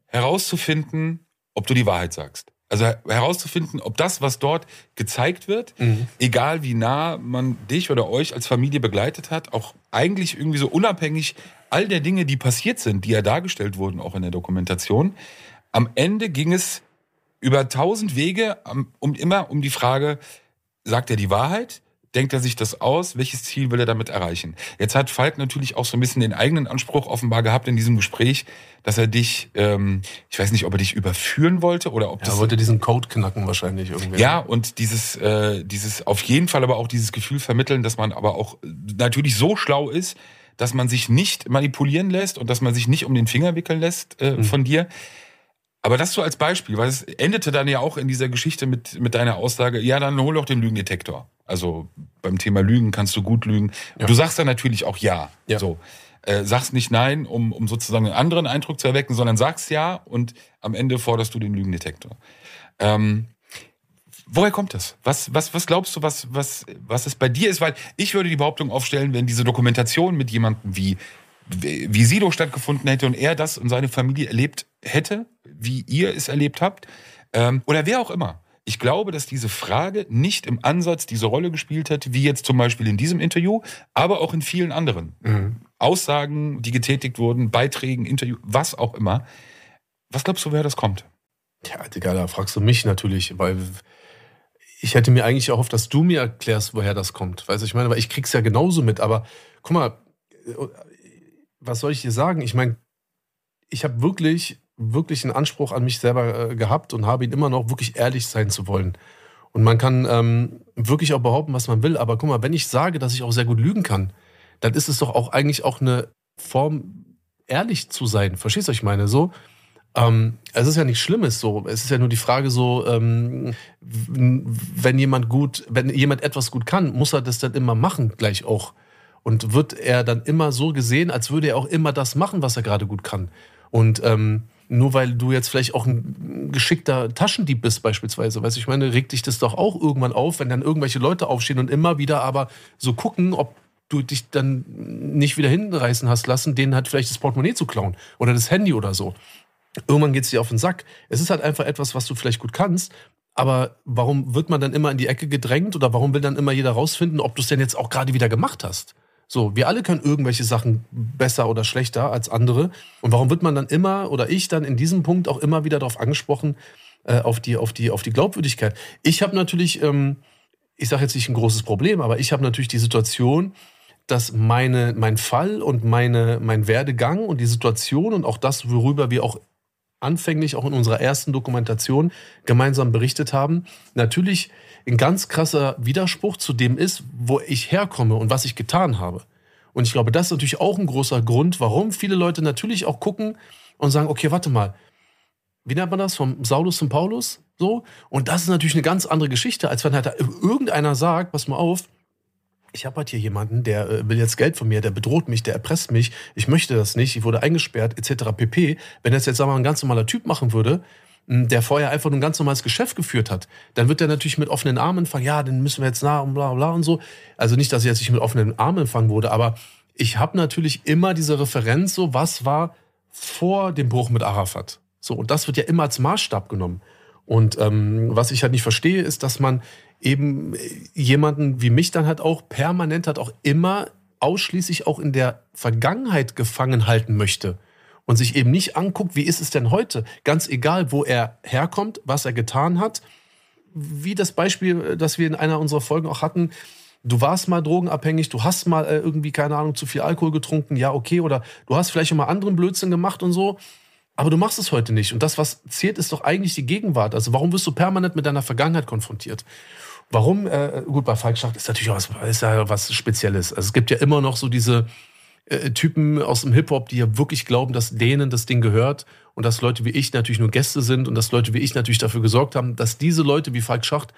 herauszufinden, ob du die Wahrheit sagst. Also herauszufinden, ob das, was dort gezeigt wird, mhm. egal wie nah man dich oder euch als Familie begleitet hat, auch eigentlich irgendwie so unabhängig all der Dinge, die passiert sind, die ja dargestellt wurden, auch in der Dokumentation, am Ende ging es über tausend Wege um immer um die Frage, sagt er die Wahrheit? Denkt er sich das aus? Welches Ziel will er damit erreichen? Jetzt hat Falk natürlich auch so ein bisschen den eigenen Anspruch offenbar gehabt in diesem Gespräch, dass er dich, ähm, ich weiß nicht, ob er dich überführen wollte oder ob ja, das. Er wollte diesen Code knacken wahrscheinlich irgendwie. Ja, und dieses, äh, dieses, auf jeden Fall aber auch dieses Gefühl vermitteln, dass man aber auch natürlich so schlau ist, dass man sich nicht manipulieren lässt und dass man sich nicht um den Finger wickeln lässt äh, mhm. von dir. Aber das so als Beispiel, weil es endete dann ja auch in dieser Geschichte mit, mit deiner Aussage, ja, dann hol doch den Lügendetektor. Also beim Thema Lügen kannst du gut lügen. Ja. Du sagst dann natürlich auch ja. ja. So. Äh, sagst nicht nein, um, um sozusagen einen anderen Eindruck zu erwecken, sondern sagst ja und am Ende forderst du den Lügendetektor. Ähm, woher kommt das? Was, was, was glaubst du, was, was, was es bei dir ist? Weil ich würde die Behauptung aufstellen, wenn diese Dokumentation mit jemandem wie, wie Sido stattgefunden hätte und er das und seine Familie erlebt hätte, wie ihr es erlebt habt, ähm, oder wer auch immer. Ich glaube, dass diese Frage nicht im Ansatz diese Rolle gespielt hat, wie jetzt zum Beispiel in diesem Interview, aber auch in vielen anderen mhm. Aussagen, die getätigt wurden, Beiträgen, Interview, was auch immer. Was glaubst du, wer das kommt? Ja, Digga, da fragst du mich natürlich, weil ich hätte mir eigentlich erhofft, dass du mir erklärst, woher das kommt. Weißt du, ich meine, weil ich krieg's ja genauso mit, aber guck mal, was soll ich dir sagen? Ich meine, ich habe wirklich wirklich einen Anspruch an mich selber äh, gehabt und habe ihn immer noch, wirklich ehrlich sein zu wollen. Und man kann ähm, wirklich auch behaupten, was man will, aber guck mal, wenn ich sage, dass ich auch sehr gut lügen kann, dann ist es doch auch eigentlich auch eine Form, ehrlich zu sein. Verstehst du, was ich meine? So, ähm, es ist ja nichts Schlimmes so. Es ist ja nur die Frage so, ähm, wenn jemand gut, wenn jemand etwas gut kann, muss er das dann immer machen, gleich auch. Und wird er dann immer so gesehen, als würde er auch immer das machen, was er gerade gut kann. Und ähm, nur weil du jetzt vielleicht auch ein geschickter Taschendieb bist beispielsweise, weißt du, ich meine, regt dich das doch auch irgendwann auf, wenn dann irgendwelche Leute aufstehen und immer wieder aber so gucken, ob du dich dann nicht wieder hinreißen hast lassen, denen halt vielleicht das Portemonnaie zu klauen oder das Handy oder so. Irgendwann geht es dir auf den Sack. Es ist halt einfach etwas, was du vielleicht gut kannst, aber warum wird man dann immer in die Ecke gedrängt oder warum will dann immer jeder rausfinden, ob du es denn jetzt auch gerade wieder gemacht hast? So, wir alle können irgendwelche Sachen besser oder schlechter als andere. Und warum wird man dann immer oder ich dann in diesem Punkt auch immer wieder darauf angesprochen, äh, auf, die, auf, die, auf die Glaubwürdigkeit? Ich habe natürlich, ähm, ich sage jetzt nicht ein großes Problem, aber ich habe natürlich die Situation, dass meine, mein Fall und meine, mein Werdegang und die Situation und auch das, worüber wir auch anfänglich auch in unserer ersten Dokumentation gemeinsam berichtet haben, natürlich ein ganz krasser Widerspruch zu dem ist, wo ich herkomme und was ich getan habe. Und ich glaube, das ist natürlich auch ein großer Grund, warum viele Leute natürlich auch gucken und sagen, okay, warte mal, wie nennt man das? Vom Saulus zum Paulus? So. Und das ist natürlich eine ganz andere Geschichte, als wenn halt irgendeiner sagt, pass mal auf, ich habe halt hier jemanden, der äh, will jetzt Geld von mir, der bedroht mich, der erpresst mich, ich möchte das nicht, ich wurde eingesperrt, etc. pp. Wenn das jetzt sagen wir, mal, ein ganz normaler Typ machen würde, der vorher einfach nur ein ganz normales Geschäft geführt hat, dann wird er natürlich mit offenen Armen empfangen, ja, den müssen wir jetzt nah und bla bla und so. Also nicht, dass ich jetzt nicht mit offenen Armen empfangen wurde, aber ich habe natürlich immer diese Referenz, so was war vor dem Bruch mit Arafat. So, und das wird ja immer als Maßstab genommen. Und ähm, was ich halt nicht verstehe, ist, dass man eben jemanden wie mich dann halt auch permanent hat auch immer ausschließlich auch in der Vergangenheit gefangen halten möchte und sich eben nicht anguckt, wie ist es denn heute? Ganz egal, wo er herkommt, was er getan hat. Wie das Beispiel, das wir in einer unserer Folgen auch hatten, du warst mal drogenabhängig, du hast mal äh, irgendwie, keine Ahnung, zu viel Alkohol getrunken, ja, okay, oder du hast vielleicht mal anderen Blödsinn gemacht und so, aber du machst es heute nicht. Und das, was zählt, ist doch eigentlich die Gegenwart. Also warum wirst du permanent mit deiner Vergangenheit konfrontiert? Warum? Äh, gut, bei Falk Schacht ist natürlich auch was, ist ja was Spezielles. Also es gibt ja immer noch so diese, äh, Typen aus dem Hip-Hop, die ja wirklich glauben, dass denen das Ding gehört und dass Leute wie ich natürlich nur Gäste sind und dass Leute wie ich natürlich dafür gesorgt haben, dass diese Leute wie Falk Schacht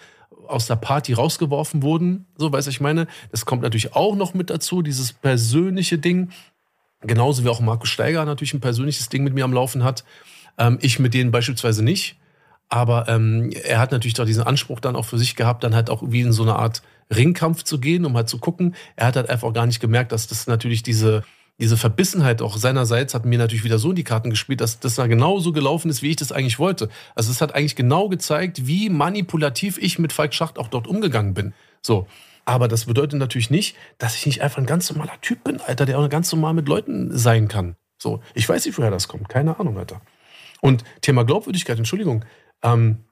aus der Party rausgeworfen wurden. So, weiß ich meine. Das kommt natürlich auch noch mit dazu, dieses persönliche Ding. Genauso wie auch Markus Steiger natürlich ein persönliches Ding mit mir am Laufen hat. Ähm, ich mit denen beispielsweise nicht. Aber ähm, er hat natürlich doch diesen Anspruch dann auch für sich gehabt, dann halt auch wie in so eine Art Ringkampf zu gehen, um halt zu gucken. Er hat halt einfach gar nicht gemerkt, dass das natürlich diese, diese Verbissenheit auch seinerseits hat mir natürlich wieder so in die Karten gespielt, dass das da genauso gelaufen ist, wie ich das eigentlich wollte. Also es hat eigentlich genau gezeigt, wie manipulativ ich mit Falk Schacht auch dort umgegangen bin. So. Aber das bedeutet natürlich nicht, dass ich nicht einfach ein ganz normaler Typ bin, Alter, der auch ganz normal mit Leuten sein kann. So. Ich weiß nicht, woher das kommt. Keine Ahnung, Alter. Und Thema Glaubwürdigkeit, Entschuldigung. Ähm,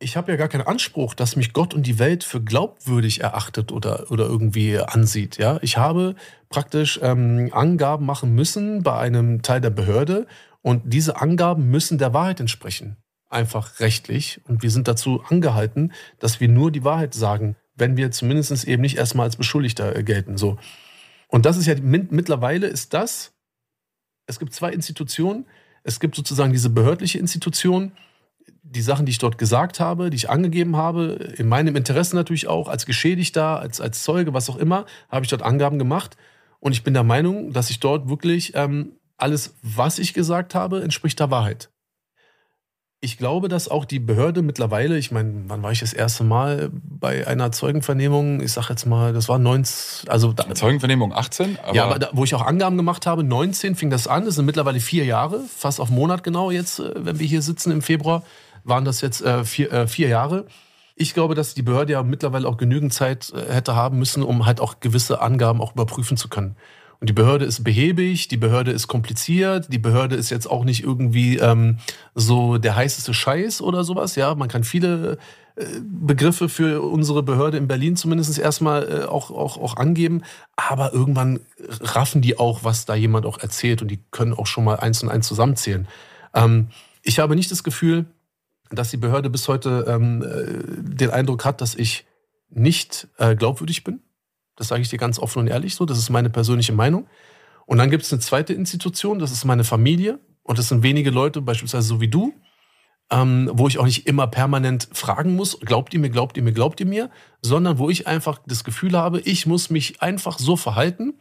ich habe ja gar keinen Anspruch, dass mich Gott und die Welt für glaubwürdig erachtet oder, oder irgendwie ansieht. Ja? Ich habe praktisch ähm, Angaben machen müssen bei einem Teil der Behörde und diese Angaben müssen der Wahrheit entsprechen. Einfach rechtlich. Und wir sind dazu angehalten, dass wir nur die Wahrheit sagen, wenn wir zumindest eben nicht erstmal als Beschuldigter äh, gelten. So. Und das ist ja mittlerweile ist das, es gibt zwei Institutionen, es gibt sozusagen diese behördliche Institution, die Sachen, die ich dort gesagt habe, die ich angegeben habe, in meinem Interesse natürlich auch, als Geschädigter, als, als Zeuge, was auch immer, habe ich dort Angaben gemacht. Und ich bin der Meinung, dass ich dort wirklich ähm, alles, was ich gesagt habe, entspricht der Wahrheit. Ich glaube, dass auch die Behörde mittlerweile, ich meine, wann war ich das erste Mal bei einer Zeugenvernehmung? Ich sag jetzt mal, das war 19, also da, Zeugenvernehmung 18? Aber ja, aber da, wo ich auch Angaben gemacht habe, 19 fing das an. Das sind mittlerweile vier Jahre, fast auf Monat genau jetzt, äh, wenn wir hier sitzen im Februar, waren das jetzt äh, vier, äh, vier Jahre. Ich glaube, dass die Behörde ja mittlerweile auch genügend Zeit äh, hätte haben müssen, um halt auch gewisse Angaben auch überprüfen zu können. Und die Behörde ist behäbig, die Behörde ist kompliziert, die Behörde ist jetzt auch nicht irgendwie ähm, so der heißeste Scheiß oder sowas. Ja, man kann viele äh, Begriffe für unsere Behörde in Berlin zumindest erstmal äh, auch, auch, auch angeben. Aber irgendwann raffen die auch, was da jemand auch erzählt und die können auch schon mal eins und eins zusammenzählen. Ähm, ich habe nicht das Gefühl, dass die Behörde bis heute ähm, äh, den Eindruck hat, dass ich nicht äh, glaubwürdig bin. Das sage ich dir ganz offen und ehrlich so. Das ist meine persönliche Meinung. Und dann gibt es eine zweite Institution, das ist meine Familie. Und das sind wenige Leute, beispielsweise so wie du, ähm, wo ich auch nicht immer permanent fragen muss, glaubt ihr mir, glaubt ihr mir, glaubt ihr mir, sondern wo ich einfach das Gefühl habe, ich muss mich einfach so verhalten,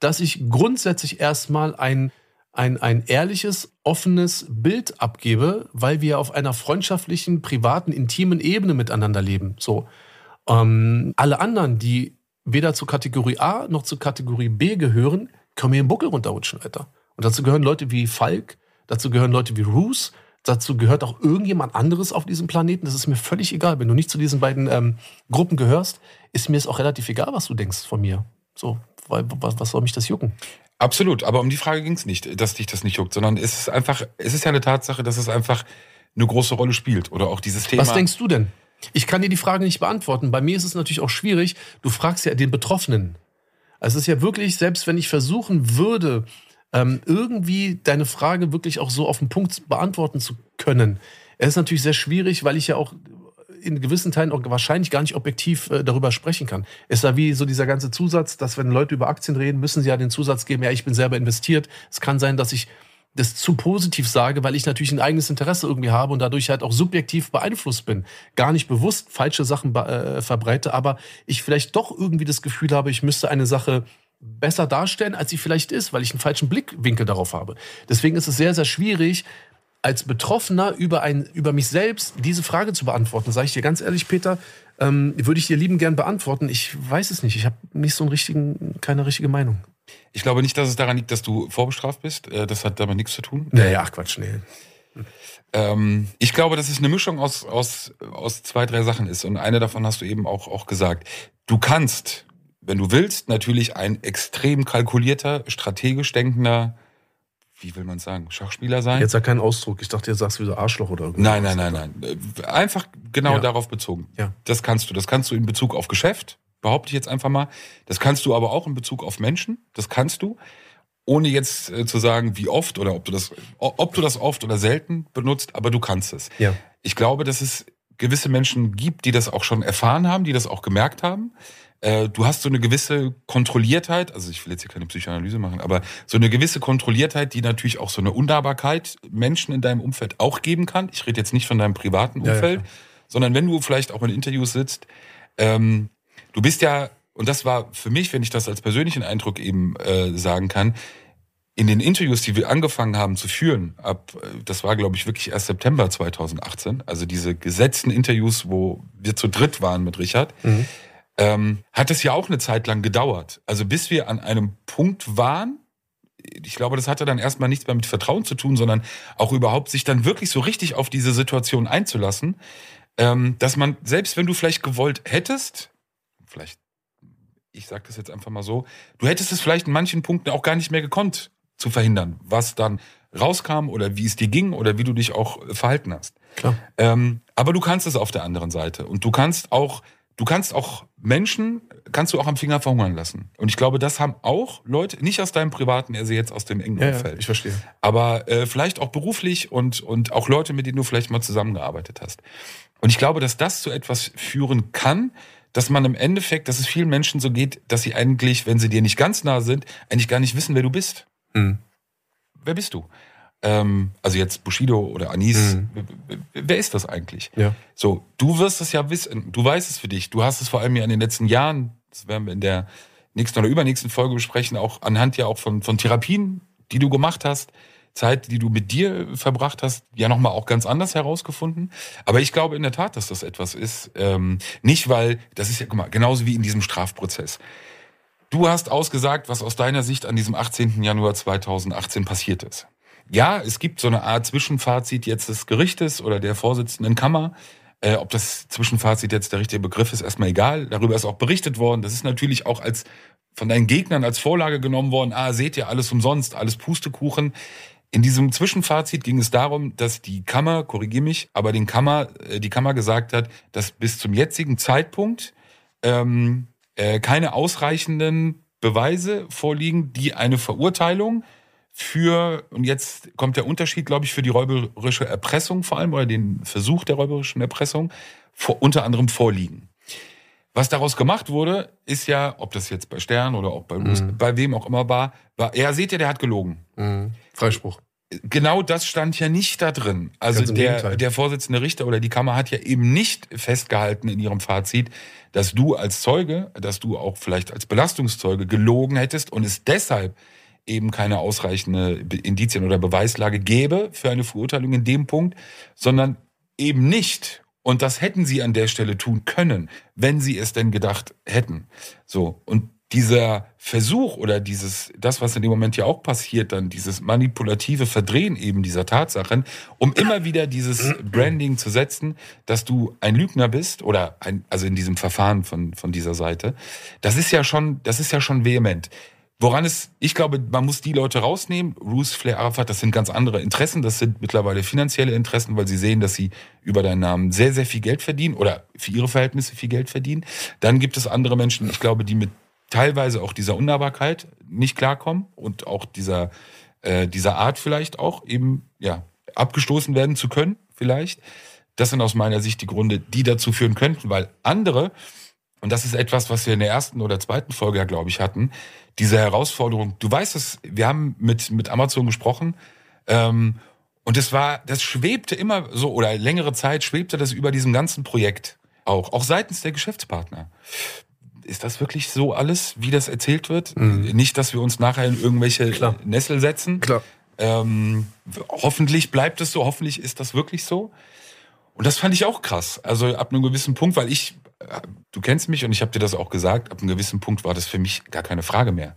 dass ich grundsätzlich erstmal ein, ein, ein ehrliches, offenes Bild abgebe, weil wir auf einer freundschaftlichen, privaten, intimen Ebene miteinander leben. So. Ähm, alle anderen, die weder zur Kategorie A noch zur Kategorie B gehören, können mir den Buckel runterrutschen, Alter. Und dazu gehören Leute wie Falk, dazu gehören Leute wie Roos, dazu gehört auch irgendjemand anderes auf diesem Planeten. Das ist mir völlig egal. Wenn du nicht zu diesen beiden ähm, Gruppen gehörst, ist mir es auch relativ egal, was du denkst von mir. So, weil, was, was soll mich das jucken? Absolut, aber um die Frage ging es nicht, dass dich das nicht juckt, sondern es ist einfach, es ist ja eine Tatsache, dass es einfach eine große Rolle spielt. Oder auch dieses Thema. Was denkst du denn? Ich kann dir die Frage nicht beantworten. Bei mir ist es natürlich auch schwierig. Du fragst ja den Betroffenen. Also es ist ja wirklich, selbst wenn ich versuchen würde, ähm, irgendwie deine Frage wirklich auch so auf den Punkt beantworten zu können, es ist natürlich sehr schwierig, weil ich ja auch in gewissen Teilen auch wahrscheinlich gar nicht objektiv äh, darüber sprechen kann. Es ist ja wie so dieser ganze Zusatz, dass wenn Leute über Aktien reden, müssen sie ja den Zusatz geben, ja, ich bin selber investiert. Es kann sein, dass ich das zu positiv sage, weil ich natürlich ein eigenes Interesse irgendwie habe und dadurch halt auch subjektiv beeinflusst bin. Gar nicht bewusst falsche Sachen äh, verbreite, aber ich vielleicht doch irgendwie das Gefühl habe, ich müsste eine Sache besser darstellen, als sie vielleicht ist, weil ich einen falschen Blickwinkel darauf habe. Deswegen ist es sehr, sehr schwierig, als Betroffener über, ein, über mich selbst diese Frage zu beantworten. Sage ich dir ganz ehrlich, Peter, ähm, würde ich dir lieben gern beantworten. Ich weiß es nicht. Ich habe nicht so einen richtigen, keine richtige Meinung. Ich glaube nicht, dass es daran liegt, dass du vorbestraft bist. Äh, das hat damit nichts zu tun. Naja, ach Quatsch, nee. Ähm, ich glaube, dass es eine Mischung aus, aus, aus zwei, drei Sachen ist. Und eine davon hast du eben auch, auch gesagt. Du kannst, wenn du willst, natürlich ein extrem kalkulierter, strategisch denkender wie will man sagen, Schachspieler sein. Jetzt ja kein Ausdruck. Ich dachte, jetzt sagst du wieder Arschloch oder irgendwas. Nein, nein, nein, nein. Einfach genau ja. darauf bezogen. Ja. Das kannst du. Das kannst du in Bezug auf Geschäft, behaupte ich jetzt einfach mal. Das kannst du aber auch in Bezug auf Menschen. Das kannst du. Ohne jetzt äh, zu sagen, wie oft oder ob du das, ob du das oft oder selten benutzt, aber du kannst es. Ja. Ich glaube, dass es gewisse Menschen gibt, die das auch schon erfahren haben, die das auch gemerkt haben. Äh, du hast so eine gewisse Kontrolliertheit, also ich will jetzt hier keine Psychoanalyse machen, aber so eine gewisse Kontrolliertheit, die natürlich auch so eine Unnahbarkeit Menschen in deinem Umfeld auch geben kann. Ich rede jetzt nicht von deinem privaten Umfeld, ja, ja, sondern wenn du vielleicht auch in Interviews sitzt, ähm, du bist ja, und das war für mich, wenn ich das als persönlichen Eindruck eben äh, sagen kann, in den Interviews, die wir angefangen haben zu führen, ab, äh, das war glaube ich wirklich erst September 2018, also diese gesetzten Interviews, wo wir zu dritt waren mit Richard, mhm. ähm, hat es ja auch eine Zeit lang gedauert. Also bis wir an einem Punkt waren, ich glaube, das hatte dann erstmal nichts mehr mit Vertrauen zu tun, sondern auch überhaupt sich dann wirklich so richtig auf diese Situation einzulassen, ähm, dass man, selbst wenn du vielleicht gewollt hättest, vielleicht, ich sage das jetzt einfach mal so, du hättest es vielleicht in manchen Punkten auch gar nicht mehr gekonnt zu verhindern, was dann rauskam oder wie es dir ging oder wie du dich auch verhalten hast. Klar. Ähm, aber du kannst es auf der anderen Seite und du kannst auch du kannst auch Menschen, kannst du auch am Finger verhungern lassen. Und ich glaube, das haben auch Leute, nicht aus deinem privaten, also jetzt aus dem engen ja, Umfeld. Ja, ich verstehe. Aber äh, vielleicht auch beruflich und, und auch Leute, mit denen du vielleicht mal zusammengearbeitet hast. Und ich glaube, dass das zu etwas führen kann, dass man im Endeffekt, dass es vielen Menschen so geht, dass sie eigentlich, wenn sie dir nicht ganz nah sind, eigentlich gar nicht wissen, wer du bist. Mhm. Wer bist du? ähm, also jetzt Bushido oder Anis, mhm. wer ist das eigentlich? Ja. So, du wirst es ja wissen, du weißt es für dich, du hast es vor allem ja in den letzten Jahren, das werden wir in der nächsten oder übernächsten Folge besprechen, auch anhand ja auch von, von Therapien, die du gemacht hast, Zeit, die du mit dir verbracht hast, ja nochmal auch ganz anders herausgefunden. Aber ich glaube in der Tat, dass das etwas ist. Ähm, nicht, weil, das ist ja, guck mal, genauso wie in diesem Strafprozess. Du hast ausgesagt, was aus deiner Sicht an diesem 18. Januar 2018 passiert ist ja, es gibt so eine Art Zwischenfazit jetzt des Gerichtes oder der Vorsitzenden Kammer. Äh, ob das Zwischenfazit jetzt der richtige Begriff ist, erstmal egal. Darüber ist auch berichtet worden. Das ist natürlich auch als von deinen Gegnern als Vorlage genommen worden. Ah, seht ihr, alles umsonst, alles Pustekuchen. In diesem Zwischenfazit ging es darum, dass die Kammer, korrigier mich, aber den Kammer, äh, die Kammer gesagt hat, dass bis zum jetzigen Zeitpunkt ähm, äh, keine ausreichenden Beweise vorliegen, die eine Verurteilung für, und jetzt kommt der Unterschied, glaube ich, für die räuberische Erpressung vor allem oder den Versuch der räuberischen Erpressung vor, unter anderem vorliegen. Was daraus gemacht wurde, ist ja, ob das jetzt bei Stern oder auch bei, mhm. bei wem auch immer war, war, ja, seht ihr, der hat gelogen. Mhm. Freispruch. Genau das stand ja nicht da drin. Also der, der Vorsitzende Richter oder die Kammer hat ja eben nicht festgehalten in ihrem Fazit, dass du als Zeuge, dass du auch vielleicht als Belastungszeuge gelogen hättest und es deshalb eben keine ausreichende Indizien oder Beweislage gäbe für eine Verurteilung in dem Punkt, sondern eben nicht. Und das hätten sie an der Stelle tun können, wenn sie es denn gedacht hätten. So. Und dieser Versuch oder dieses, das, was in dem Moment ja auch passiert, dann dieses manipulative Verdrehen eben dieser Tatsachen, um immer wieder dieses Branding zu setzen, dass du ein Lügner bist oder ein, also in diesem Verfahren von, von dieser Seite, das ist ja schon, das ist ja schon vehement. Woran es, ich glaube, man muss die Leute rausnehmen. Ruth Flair Arafat, das sind ganz andere Interessen. Das sind mittlerweile finanzielle Interessen, weil sie sehen, dass sie über deinen Namen sehr, sehr viel Geld verdienen oder für ihre Verhältnisse viel Geld verdienen. Dann gibt es andere Menschen, ich glaube, die mit teilweise auch dieser Unnahbarkeit nicht klarkommen und auch dieser, äh, dieser Art vielleicht auch eben, ja, abgestoßen werden zu können, vielleicht. Das sind aus meiner Sicht die Gründe, die dazu führen könnten, weil andere, und das ist etwas, was wir in der ersten oder zweiten Folge ja, glaube ich, hatten, diese Herausforderung. Du weißt es, wir haben mit, mit Amazon gesprochen, ähm, und es war, das schwebte immer so, oder längere Zeit schwebte das über diesem ganzen Projekt auch, auch seitens der Geschäftspartner. Ist das wirklich so alles, wie das erzählt wird? Mhm. Nicht, dass wir uns nachher in irgendwelche Klar. Nessel setzen. Klar. Ähm, hoffentlich bleibt es so, hoffentlich ist das wirklich so. Und das fand ich auch krass. Also ab einem gewissen Punkt, weil ich du kennst mich und ich habe dir das auch gesagt, ab einem gewissen Punkt war das für mich gar keine Frage mehr.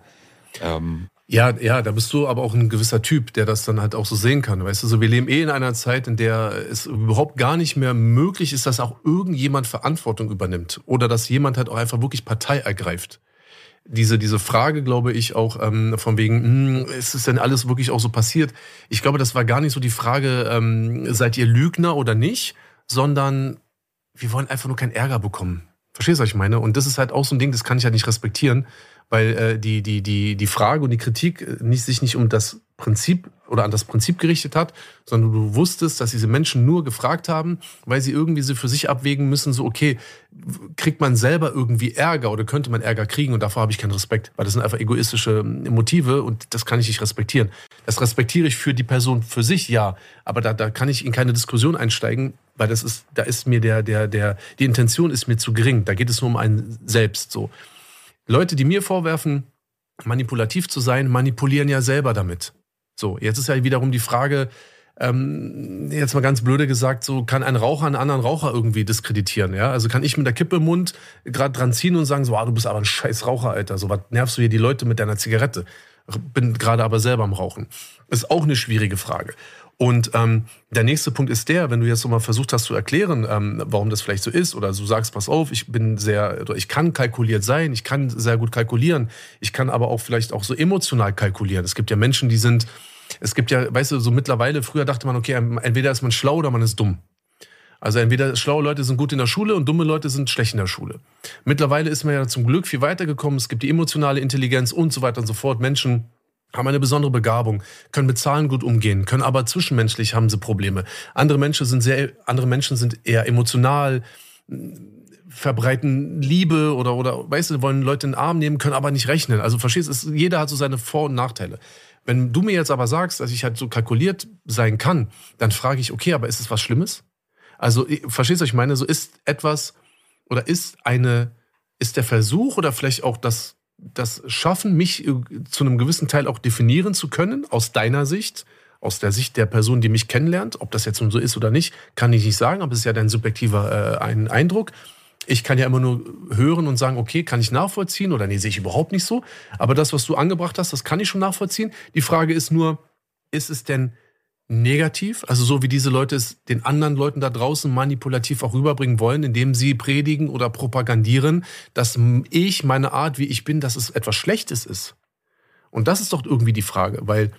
Ähm, ja, ja, da bist du aber auch ein gewisser Typ, der das dann halt auch so sehen kann. Weißt du, so wir leben eh in einer Zeit, in der es überhaupt gar nicht mehr möglich ist, dass auch irgendjemand Verantwortung übernimmt oder dass jemand halt auch einfach wirklich Partei ergreift. Diese, diese Frage, glaube ich, auch ähm, von wegen, hm, ist es denn alles wirklich auch so passiert? Ich glaube, das war gar nicht so die Frage, ähm, seid ihr Lügner oder nicht, sondern wir wollen einfach nur keinen Ärger bekommen. Verstehst du, was ich meine? Und das ist halt auch so ein Ding, das kann ich halt nicht respektieren, weil äh, die, die, die, die Frage und die Kritik äh, nicht, sich nicht um das Prinzip oder an das Prinzip gerichtet hat, sondern du wusstest, dass diese Menschen nur gefragt haben, weil sie irgendwie so für sich abwägen müssen, so, okay, kriegt man selber irgendwie Ärger oder könnte man Ärger kriegen und davor habe ich keinen Respekt, weil das sind einfach egoistische ähm, Motive und das kann ich nicht respektieren. Das respektiere ich für die Person für sich, ja, aber da, da kann ich in keine Diskussion einsteigen, weil das ist, da ist mir der, der, der, die Intention ist mir zu gering. Da geht es nur um einen selbst so. Leute, die mir vorwerfen, manipulativ zu sein, manipulieren ja selber damit. So, jetzt ist ja wiederum die Frage, ähm, jetzt mal ganz blöde gesagt, so kann ein Raucher einen anderen Raucher irgendwie diskreditieren, ja? Also kann ich mit der Kippe im Mund gerade dran ziehen und sagen so, ah, du bist aber ein scheiß Raucher, Alter, so was nervst du hier die Leute mit deiner Zigarette? Bin gerade aber selber am Rauchen. Ist auch eine schwierige Frage. Und ähm, der nächste Punkt ist der, wenn du jetzt nochmal versucht hast zu erklären, ähm, warum das vielleicht so ist, oder du sagst, pass auf, ich bin sehr, oder ich kann kalkuliert sein, ich kann sehr gut kalkulieren, ich kann aber auch vielleicht auch so emotional kalkulieren. Es gibt ja Menschen, die sind, es gibt ja, weißt du, so mittlerweile, früher dachte man, okay, entweder ist man schlau oder man ist dumm. Also entweder schlaue Leute sind gut in der Schule und dumme Leute sind schlecht in der Schule. Mittlerweile ist man ja zum Glück viel weitergekommen. Es gibt die emotionale Intelligenz und so weiter und so fort. Menschen haben eine besondere Begabung, können mit Zahlen gut umgehen, können aber zwischenmenschlich haben sie Probleme. Andere Menschen sind sehr, andere Menschen sind eher emotional, verbreiten Liebe oder, oder, weißt du, wollen Leute in den Arm nehmen, können aber nicht rechnen. Also verstehst du, jeder hat so seine Vor- und Nachteile. Wenn du mir jetzt aber sagst, dass ich halt so kalkuliert sein kann, dann frage ich, okay, aber ist es was Schlimmes? Also, verstehst du, ich meine? So ist etwas oder ist eine, ist der Versuch oder vielleicht auch das das schaffen, mich äh, zu einem gewissen Teil auch definieren zu können, aus deiner Sicht, aus der Sicht der Person, die mich kennenlernt. Ob das jetzt nun so ist oder nicht, kann ich nicht sagen, aber es ist ja dein subjektiver äh, ein Eindruck. Ich kann ja immer nur hören und sagen, okay, kann ich nachvollziehen oder nee, sehe ich überhaupt nicht so. Aber das, was du angebracht hast, das kann ich schon nachvollziehen. Die Frage ist nur, ist es denn negativ, also so wie diese Leute es den anderen Leuten da draußen manipulativ auch rüberbringen wollen, indem sie predigen oder propagandieren, dass ich, meine Art, wie ich bin, dass es etwas Schlechtes ist. Und das ist doch irgendwie die Frage, weil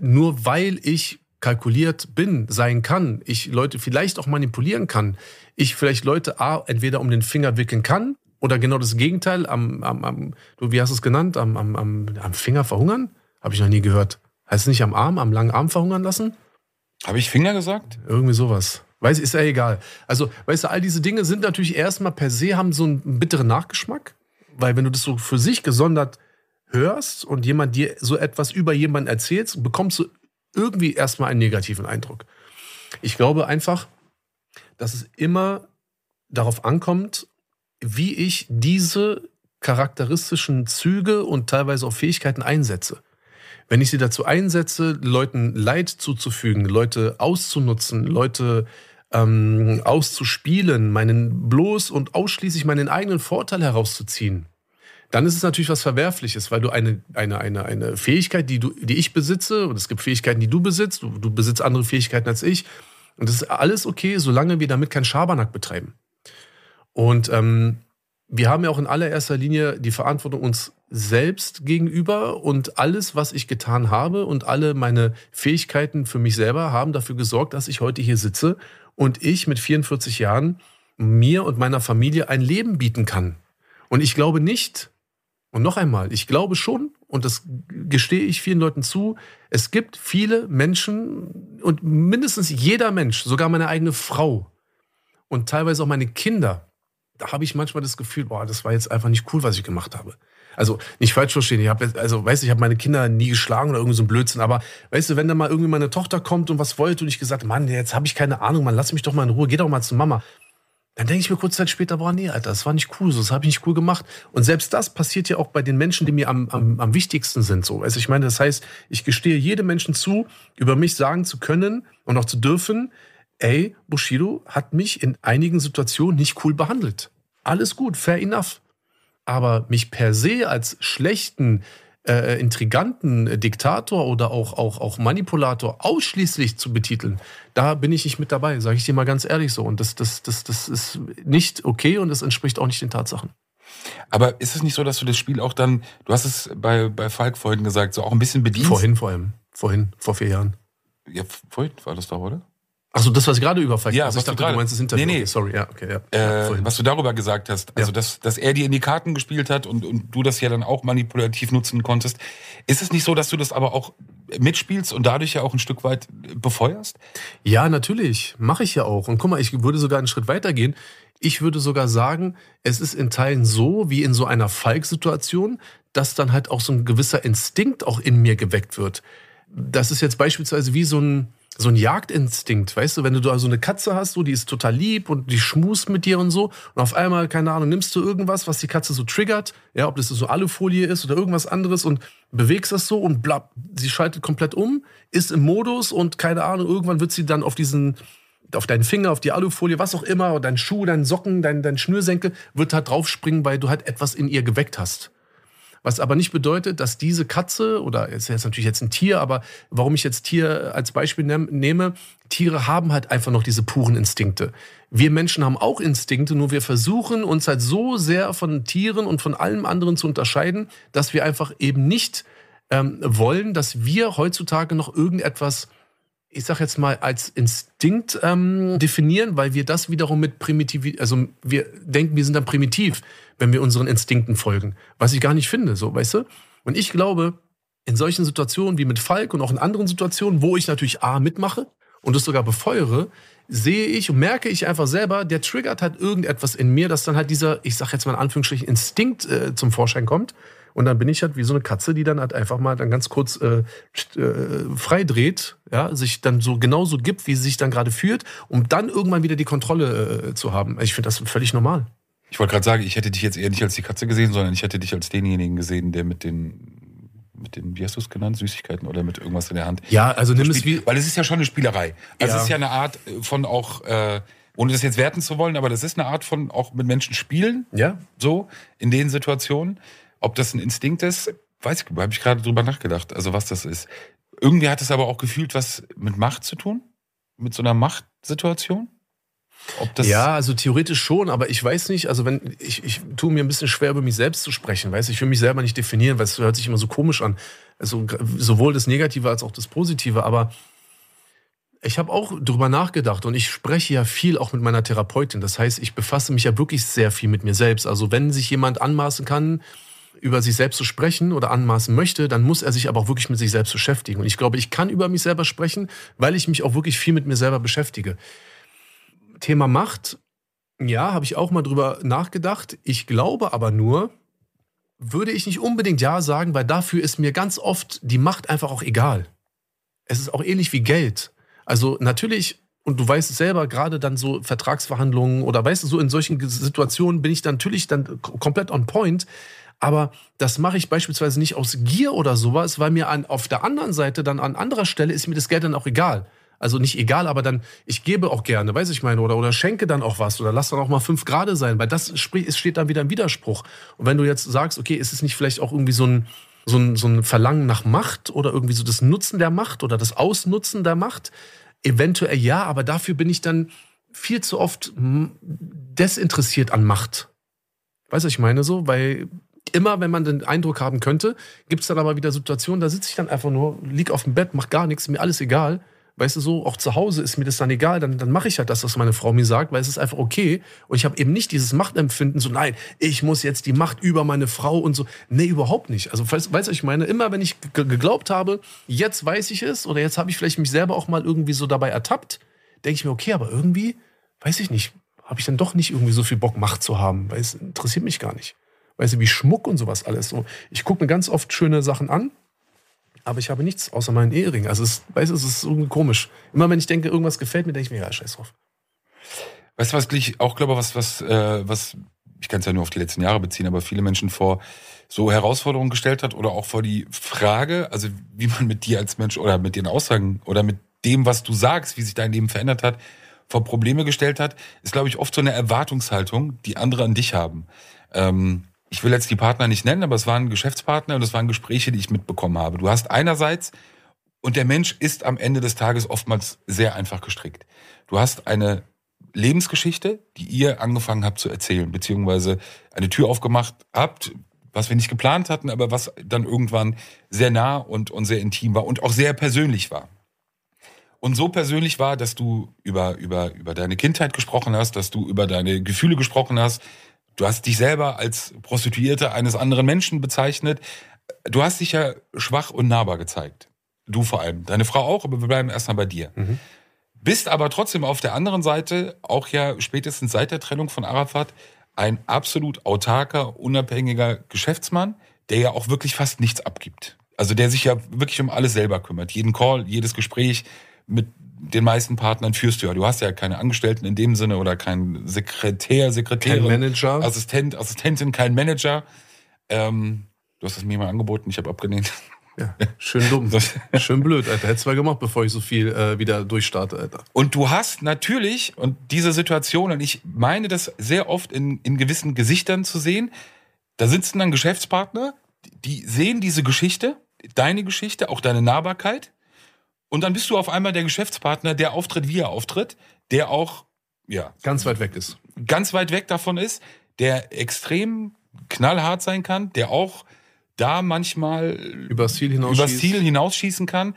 nur weil ich kalkuliert bin, sein kann, ich Leute vielleicht auch manipulieren kann, ich vielleicht Leute A, entweder um den Finger wickeln kann oder genau das Gegenteil, am, am, am du, wie hast du es genannt, am, am, am, am Finger verhungern? Habe ich noch nie gehört. Heißt es nicht am Arm, am langen Arm verhungern lassen? Habe ich Finger gesagt? Irgendwie sowas. Weiß, ist ja egal. Also, weißt du, all diese Dinge sind natürlich erstmal per se, haben so einen bitteren Nachgeschmack. Weil wenn du das so für sich gesondert hörst und jemand dir so etwas über jemanden erzählst, bekommst du irgendwie erstmal einen negativen Eindruck. Ich glaube einfach, dass es immer darauf ankommt, wie ich diese charakteristischen Züge und teilweise auch Fähigkeiten einsetze. Wenn ich sie dazu einsetze, Leuten Leid zuzufügen, Leute auszunutzen, Leute ähm, auszuspielen, meinen bloß und ausschließlich meinen eigenen Vorteil herauszuziehen, dann ist es natürlich was Verwerfliches, weil du eine, eine, eine, eine Fähigkeit, die, du, die ich besitze, und es gibt Fähigkeiten, die du besitzt, du, du besitzt andere Fähigkeiten als ich. Und das ist alles okay, solange wir damit keinen Schabernack betreiben. Und ähm, wir haben ja auch in allererster Linie die Verantwortung uns selbst gegenüber und alles, was ich getan habe und alle meine Fähigkeiten für mich selber haben dafür gesorgt, dass ich heute hier sitze und ich mit 44 Jahren mir und meiner Familie ein Leben bieten kann. Und ich glaube nicht, und noch einmal, ich glaube schon, und das gestehe ich vielen Leuten zu, es gibt viele Menschen und mindestens jeder Mensch, sogar meine eigene Frau und teilweise auch meine Kinder, da habe ich manchmal das Gefühl, boah, das war jetzt einfach nicht cool, was ich gemacht habe. Also nicht falsch verstehen, ich habe also weißt ich habe meine Kinder nie geschlagen oder irgendwie so ein Blödsinn, aber weißt du, wenn da mal irgendwie meine Tochter kommt und was wollte und ich gesagt, Mann, jetzt habe ich keine Ahnung, man lass mich doch mal in Ruhe, geh doch mal zu Mama. Dann denke ich mir kurz Zeit später, boah, nee, Alter, das war nicht cool, das habe ich nicht cool gemacht. Und selbst das passiert ja auch bei den Menschen, die mir am, am, am wichtigsten sind. So. Also ich meine, das heißt, ich gestehe jedem Menschen zu, über mich sagen zu können und auch zu dürfen, ey, Bushido hat mich in einigen Situationen nicht cool behandelt. Alles gut, fair enough. Aber mich per se als schlechten, äh, intriganten Diktator oder auch, auch, auch Manipulator ausschließlich zu betiteln, da bin ich nicht mit dabei, sage ich dir mal ganz ehrlich so. Und das, das, das, das ist nicht okay und das entspricht auch nicht den Tatsachen. Aber ist es nicht so, dass du das Spiel auch dann, du hast es bei, bei Falk vorhin gesagt, so auch ein bisschen bedienst? Vorhin vor allem. Vorhin, vor vier Jahren. Ja, vorhin war das doch, oder? Achso, das, was ich gerade überfallen Ja, also was ich dachte, du, grade, du meinst das Interview. Nee, nee. Sorry, ja, okay, ja. Äh, ja was du darüber gesagt hast, also Ja. dass, dass er dir in die Karten gespielt hat und, und du das ja dann auch manipulativ nutzen konntest. Ist es nicht so, dass du das aber auch mitspielst und dadurch ja auch ein Stück weit befeuerst? Ja, natürlich. Mache ich ja auch. Und guck mal, ich würde sogar einen Schritt weiter gehen. Ich würde sogar sagen, es ist in Teilen so, wie in so einer Falk-Situation, dass dann halt auch so ein gewisser Instinkt auch in mir geweckt wird. Das ist jetzt beispielsweise wie so ein, so ein Jagdinstinkt, weißt du, wenn du da so eine Katze hast, so, die ist total lieb und die schmust mit dir und so. Und auf einmal, keine Ahnung, nimmst du irgendwas, was die Katze so triggert, ja, ob das so Alufolie ist oder irgendwas anderes und bewegst das so und blapp, sie schaltet komplett um, ist im Modus und keine Ahnung, irgendwann wird sie dann auf diesen auf deinen Finger, auf die Alufolie, was auch immer, dein Schuh, dein Socken, dein, dein Schnürsenkel, wird halt draufspringen, weil du halt etwas in ihr geweckt hast. Was aber nicht bedeutet, dass diese Katze, oder ist jetzt natürlich jetzt ein Tier, aber warum ich jetzt Tier als Beispiel nehme, Tiere haben halt einfach noch diese puren Instinkte. Wir Menschen haben auch Instinkte, nur wir versuchen uns halt so sehr von Tieren und von allem anderen zu unterscheiden, dass wir einfach eben nicht ähm, wollen, dass wir heutzutage noch irgendetwas ich sag jetzt mal, als Instinkt ähm, definieren, weil wir das wiederum mit primitiv, also wir denken, wir sind dann primitiv, wenn wir unseren Instinkten folgen. Was ich gar nicht finde, so, weißt du? Und ich glaube, in solchen Situationen wie mit Falk und auch in anderen Situationen, wo ich natürlich A mitmache und es sogar befeuere, sehe ich und merke ich einfach selber, der triggert halt irgendetwas in mir, dass dann halt dieser, ich sag jetzt mal in Anführungsstrichen, Instinkt äh, zum Vorschein kommt. Und dann bin ich halt wie so eine Katze, die dann halt einfach mal dann ganz kurz äh, äh, frei ja, sich dann so genauso gibt, wie sie sich dann gerade fühlt, um dann irgendwann wieder die Kontrolle äh, zu haben. Ich finde das völlig normal. Ich wollte gerade sagen, ich hätte dich jetzt eher nicht als die Katze gesehen, sondern ich hätte dich als denjenigen gesehen, der mit den mit den, wie hast du es genannt, Süßigkeiten oder mit irgendwas in der Hand. Ja, also nimm es wie. Weil es ist ja schon eine Spielerei. Also Ja. es ist ja eine Art von auch, äh, ohne das jetzt werten zu wollen, aber das ist eine Art von auch mit Menschen spielen. Ja, So, in den Situationen. Ob das ein Instinkt ist, weiß ich, habe ich gerade drüber nachgedacht, also was das ist. Irgendwie hat es aber auch gefühlt was mit Macht zu tun. Mit so einer Machtsituation. Ja, also theoretisch schon, aber ich weiß nicht, also wenn ich, ich tue mir ein bisschen schwer über mich selbst zu sprechen, weißt ich will mich selber nicht definieren, weil es hört sich immer so komisch an. Also sowohl das Negative als auch das Positive, aber ich habe auch drüber nachgedacht und ich spreche ja viel auch mit meiner Therapeutin. Das heißt, ich befasse mich ja wirklich sehr viel mit mir selbst. Also wenn sich jemand anmaßen kann, über sich selbst zu sprechen oder anmaßen möchte, dann muss er sich aber auch wirklich mit sich selbst beschäftigen. Und ich glaube, ich kann über mich selber sprechen, weil ich mich auch wirklich viel mit mir selber beschäftige. Thema Macht, ja, habe ich auch mal drüber nachgedacht. Ich glaube aber nur, würde ich nicht unbedingt Ja sagen, weil dafür ist mir ganz oft die Macht einfach auch egal. Es ist auch ähnlich wie Geld. Also natürlich, und du weißt es selber, gerade dann so Vertragsverhandlungen oder weißt du, so in solchen Situationen bin ich dann natürlich dann komplett on point. Aber das mache ich beispielsweise nicht aus Gier oder sowas, weil mir an, auf der anderen Seite dann an anderer Stelle ist mir das Geld dann auch egal. Also nicht egal, aber dann, ich gebe auch gerne, weiß ich meine, oder, oder schenke dann auch was oder lass dann auch mal fünf Grade sein, weil das sprich, es steht dann wieder im Widerspruch. Und wenn du jetzt sagst, okay, ist es nicht vielleicht auch irgendwie so ein, so ein, so ein Verlangen nach Macht oder irgendwie so das Nutzen der Macht oder das Ausnutzen der Macht? Eventuell ja, aber dafür bin ich dann viel zu oft desinteressiert an Macht. Weißt du, ich meine so? Weil immer, wenn man den Eindruck haben könnte, gibt es dann aber wieder Situationen, da sitze ich dann einfach nur, lieg auf dem Bett, mach gar nichts, mir alles egal. Weißt du so, auch zu Hause ist mir das dann egal, dann, dann mache ich halt das, was meine Frau mir sagt, weil es ist einfach okay. Und ich habe eben nicht dieses Machtempfinden, so nein, ich muss jetzt die Macht über meine Frau und so. Nee, überhaupt nicht. Also, weißt du, ich meine? Immer wenn ich ge- geglaubt habe, jetzt weiß ich es oder jetzt habe ich vielleicht mich selber auch mal irgendwie so dabei ertappt, denke ich mir, okay, aber irgendwie, weiß ich nicht, habe ich dann doch nicht irgendwie so viel Bock, Macht zu haben, weil es interessiert mich gar nicht. Weißt du, wie Schmuck und sowas alles. So, ich gucke mir ganz oft schöne Sachen an, aber ich habe nichts außer meinen Ehering. Also, es, weißt du, es ist irgendwie komisch. Immer wenn ich denke, irgendwas gefällt mir, denke ich mir, ja, scheiß drauf. Weißt du, was ich auch glaube, was, was, äh, was, ich kann es ja nur auf die letzten Jahre beziehen, aber viele Menschen vor so Herausforderungen gestellt hat oder auch vor die Frage, also wie man mit dir als Mensch oder mit den Aussagen oder mit dem, was du sagst, wie sich dein Leben verändert hat, vor Probleme gestellt hat, ist, glaube ich, oft so eine Erwartungshaltung, die andere an dich haben. Ähm, ich will jetzt die Partner nicht nennen, aber es waren Geschäftspartner und es waren Gespräche, die ich mitbekommen habe. Du hast einerseits, und der Mensch ist am Ende des Tages oftmals sehr einfach gestrickt. Du hast eine Lebensgeschichte, die ihr angefangen habt zu erzählen, beziehungsweise eine Tür aufgemacht habt, was wir nicht geplant hatten, aber was dann irgendwann sehr nah und, und sehr intim war und auch sehr persönlich war. Und so persönlich war, dass du über, über, über deine Kindheit gesprochen hast, dass du über deine Gefühle gesprochen hast. Du hast dich selber als Prostituierte eines anderen Menschen bezeichnet. Du hast dich ja schwach und nahbar gezeigt. Du vor allem. Deine Frau auch, aber wir bleiben erstmal bei dir. Bist aber trotzdem auf der anderen Seite, auch ja spätestens seit der Trennung von Arafat, ein absolut autarker, unabhängiger Geschäftsmann, der ja auch wirklich fast nichts abgibt. Also der sich ja wirklich um alles selber kümmert. Jeden Call, jedes Gespräch mit den meisten Partnern führst du ja. Du hast ja keine Angestellten in dem Sinne oder keinen Sekretär, Sekretärin. Kein Manager. Assistent, Assistentin, kein Manager. Ähm, du hast es mir mal angeboten, ich habe abgelehnt. Ja, schön dumm. schön blöd, Alter. Hätte zwei gemacht, bevor ich so viel äh, wieder durchstarte, Alter. Und du hast natürlich, und diese Situation, und ich meine das sehr oft in, in gewissen Gesichtern zu sehen, da sitzen dann Geschäftspartner, die sehen diese Geschichte, deine Geschichte, auch deine Nahbarkeit. Und dann bist du auf einmal der Geschäftspartner, der auftritt, wie er auftritt, der auch, ja, Ganz weit weg ist. ganz weit weg davon ist, der extrem knallhart sein kann, der auch da manchmal Übers Ziel hinaus. übers Ziel hinausschießen kann.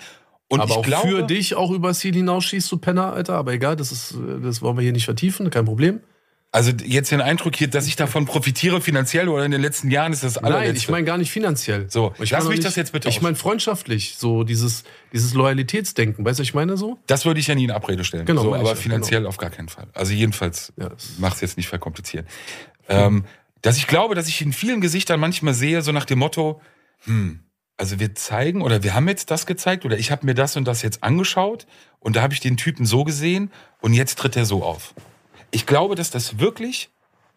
Und aber ich auch glaube, für dich auch übers Ziel hinausschießt, du Penner, Alter. Aber egal, das, ist, das wollen wir hier nicht vertiefen, kein Problem. Also jetzt den Eindruck hier, dass ich davon profitiere finanziell oder in den letzten Jahren ist das allerletzte. Nein, ich meine gar nicht finanziell. So, ich lass mich auch das jetzt bitte Ich meine freundschaftlich, so dieses, dieses Loyalitätsdenken. Weißt du, was ich meine so? Das würde ich ja nie in Abrede stellen. Genau, so, aber ja, finanziell auf gar keinen Fall. Also jedenfalls Ja, es jetzt nicht verkomplizieren. Ähm, dass ich glaube, dass ich in vielen Gesichtern manchmal sehe, so nach dem Motto, hm, also wir zeigen oder wir haben jetzt das gezeigt oder ich habe mir das und das jetzt angeschaut und da habe ich den Typen so gesehen und jetzt tritt er so auf. Ich glaube, dass das wirklich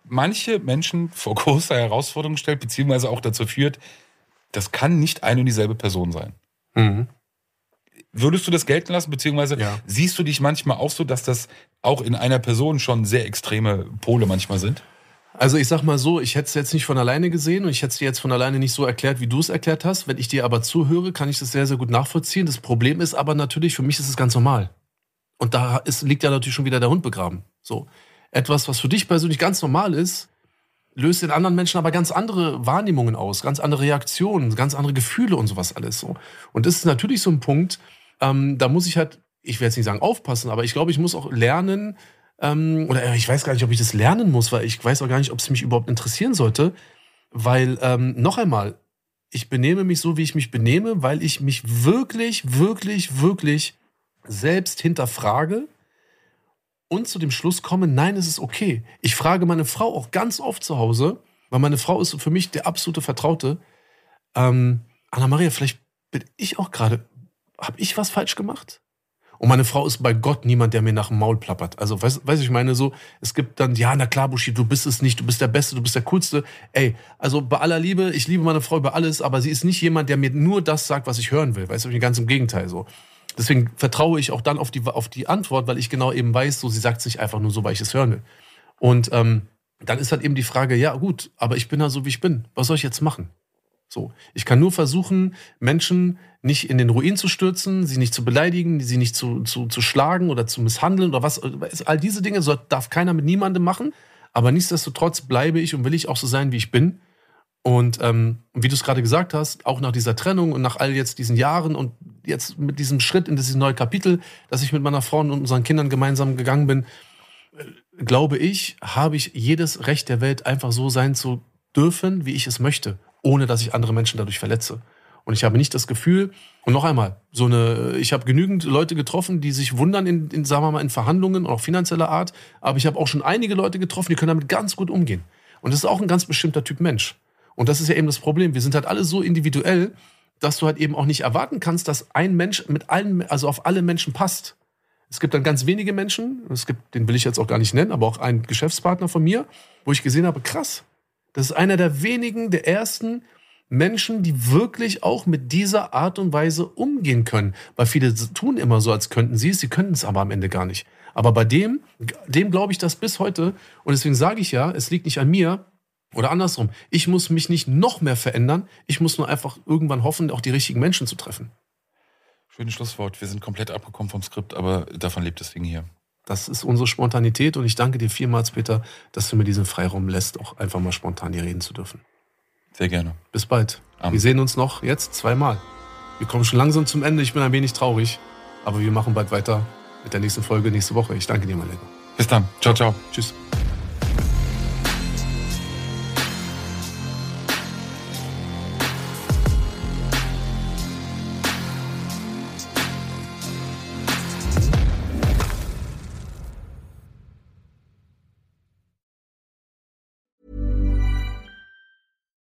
manche Menschen vor große Herausforderungen stellt, beziehungsweise auch dazu führt, das kann nicht eine und dieselbe Person sein. Würdest du das gelten lassen, beziehungsweise Ja. siehst du dich manchmal auch so, dass das auch in einer Person schon sehr extreme Pole manchmal sind? Also ich sag mal so, ich hätte es jetzt nicht von alleine gesehen und ich hätte es dir jetzt von alleine nicht so erklärt, wie du es erklärt hast. Wenn ich dir aber zuhöre, kann ich das sehr, sehr gut nachvollziehen. Das Problem ist aber natürlich, für mich ist es ganz normal. Und da ist, liegt ja natürlich schon wieder der Hund begraben. So. Etwas, was für dich persönlich ganz normal ist, löst in anderen Menschen aber ganz andere Wahrnehmungen aus, ganz andere Reaktionen, ganz andere Gefühle und sowas alles so. Und das ist natürlich so ein Punkt, ähm, da muss ich halt, ich will jetzt nicht sagen aufpassen, aber ich glaube, ich muss auch lernen, ähm, oder äh, ich weiß gar nicht, ob ich das lernen muss, weil ich weiß auch gar nicht, ob es mich überhaupt interessieren sollte, weil ähm, noch einmal, ich benehme mich so, wie ich mich benehme, weil ich mich wirklich, wirklich, wirklich selbst hinterfrage und zu dem Schluss komme, nein, es ist okay. Ich frage meine Frau auch ganz oft zu Hause, weil meine Frau ist für mich der absolute Vertraute. Ähm, Anna-Maria, vielleicht bin ich auch gerade, habe ich was falsch gemacht? Und meine Frau ist bei Gott niemand, der mir nach dem Maul plappert. Also, weißt weiß ich meine so, es gibt dann, ja, na klar, Buschi, du bist es nicht, du bist der Beste, du bist der Coolste. Ey, also bei aller Liebe, ich liebe meine Frau über alles, aber sie ist nicht jemand, der mir nur das sagt, was ich hören will. Weißt du, ganz im Gegenteil so. Deswegen vertraue ich auch dann auf die, auf die Antwort, weil ich genau eben weiß, so, sie sagt es nicht einfach nur so, weil ich es hören will. Und ähm, dann ist halt eben die Frage, ja gut, aber ich bin ja so, wie ich bin. Was soll ich jetzt machen? So, ich kann nur versuchen, Menschen nicht in den Ruin zu stürzen, sie nicht zu beleidigen, sie nicht zu, zu, zu schlagen oder zu misshandeln oder was. All diese Dinge soll, darf keiner mit niemandem machen. Aber nichtsdestotrotz bleibe ich und will ich auch so sein, wie ich bin. Und ähm, wie du es gerade gesagt hast, auch nach dieser Trennung und nach all jetzt diesen Jahren und jetzt mit diesem Schritt in dieses neue Kapitel, dass ich mit meiner Frau und unseren Kindern gemeinsam gegangen bin, äh, glaube ich, habe ich jedes Recht der Welt, einfach so sein zu dürfen, wie ich es möchte, ohne dass ich andere Menschen dadurch verletze. Und ich habe nicht das Gefühl, und noch einmal, so eine, ich habe genügend Leute getroffen, die sich wundern in, in sagen wir mal, in Verhandlungen, auch finanzieller Art, aber ich habe auch schon einige Leute getroffen, die können damit ganz gut umgehen. Und das ist auch ein ganz bestimmter Typ Mensch. Und das ist ja eben das Problem. Wir sind halt alle so individuell, dass du halt eben auch nicht erwarten kannst, dass ein Mensch mit allen, also auf alle Menschen passt. Es gibt dann ganz wenige Menschen, es gibt, den will ich jetzt auch gar nicht nennen, aber auch einen Geschäftspartner von mir, wo ich gesehen habe, krass, das ist einer der wenigen, der ersten Menschen, die wirklich auch mit dieser Art und Weise umgehen können. Weil viele tun immer so, als könnten sie es, sie könnten es aber am Ende gar nicht. Aber bei dem, dem glaube ich das bis heute. Und deswegen sage ich ja, es liegt nicht an mir, oder andersrum, ich muss mich nicht noch mehr verändern, ich muss nur einfach irgendwann hoffen, auch die richtigen Menschen zu treffen. Schönes Schlusswort. Wir sind komplett abgekommen vom Skript, aber davon lebt das Ding hier. Das ist unsere Spontanität und ich danke dir vielmals, Peter, dass du mir diesen Freiraum lässt, auch einfach mal spontan hier reden zu dürfen. Sehr gerne. Bis bald. Amen. Wir sehen uns noch jetzt zweimal. Wir kommen schon langsam zum Ende, ich bin ein wenig traurig, aber wir machen bald weiter mit der nächsten Folge nächste Woche. Ich danke dir, mein Lieber. Bis dann. Ciao, ciao. Tschüss.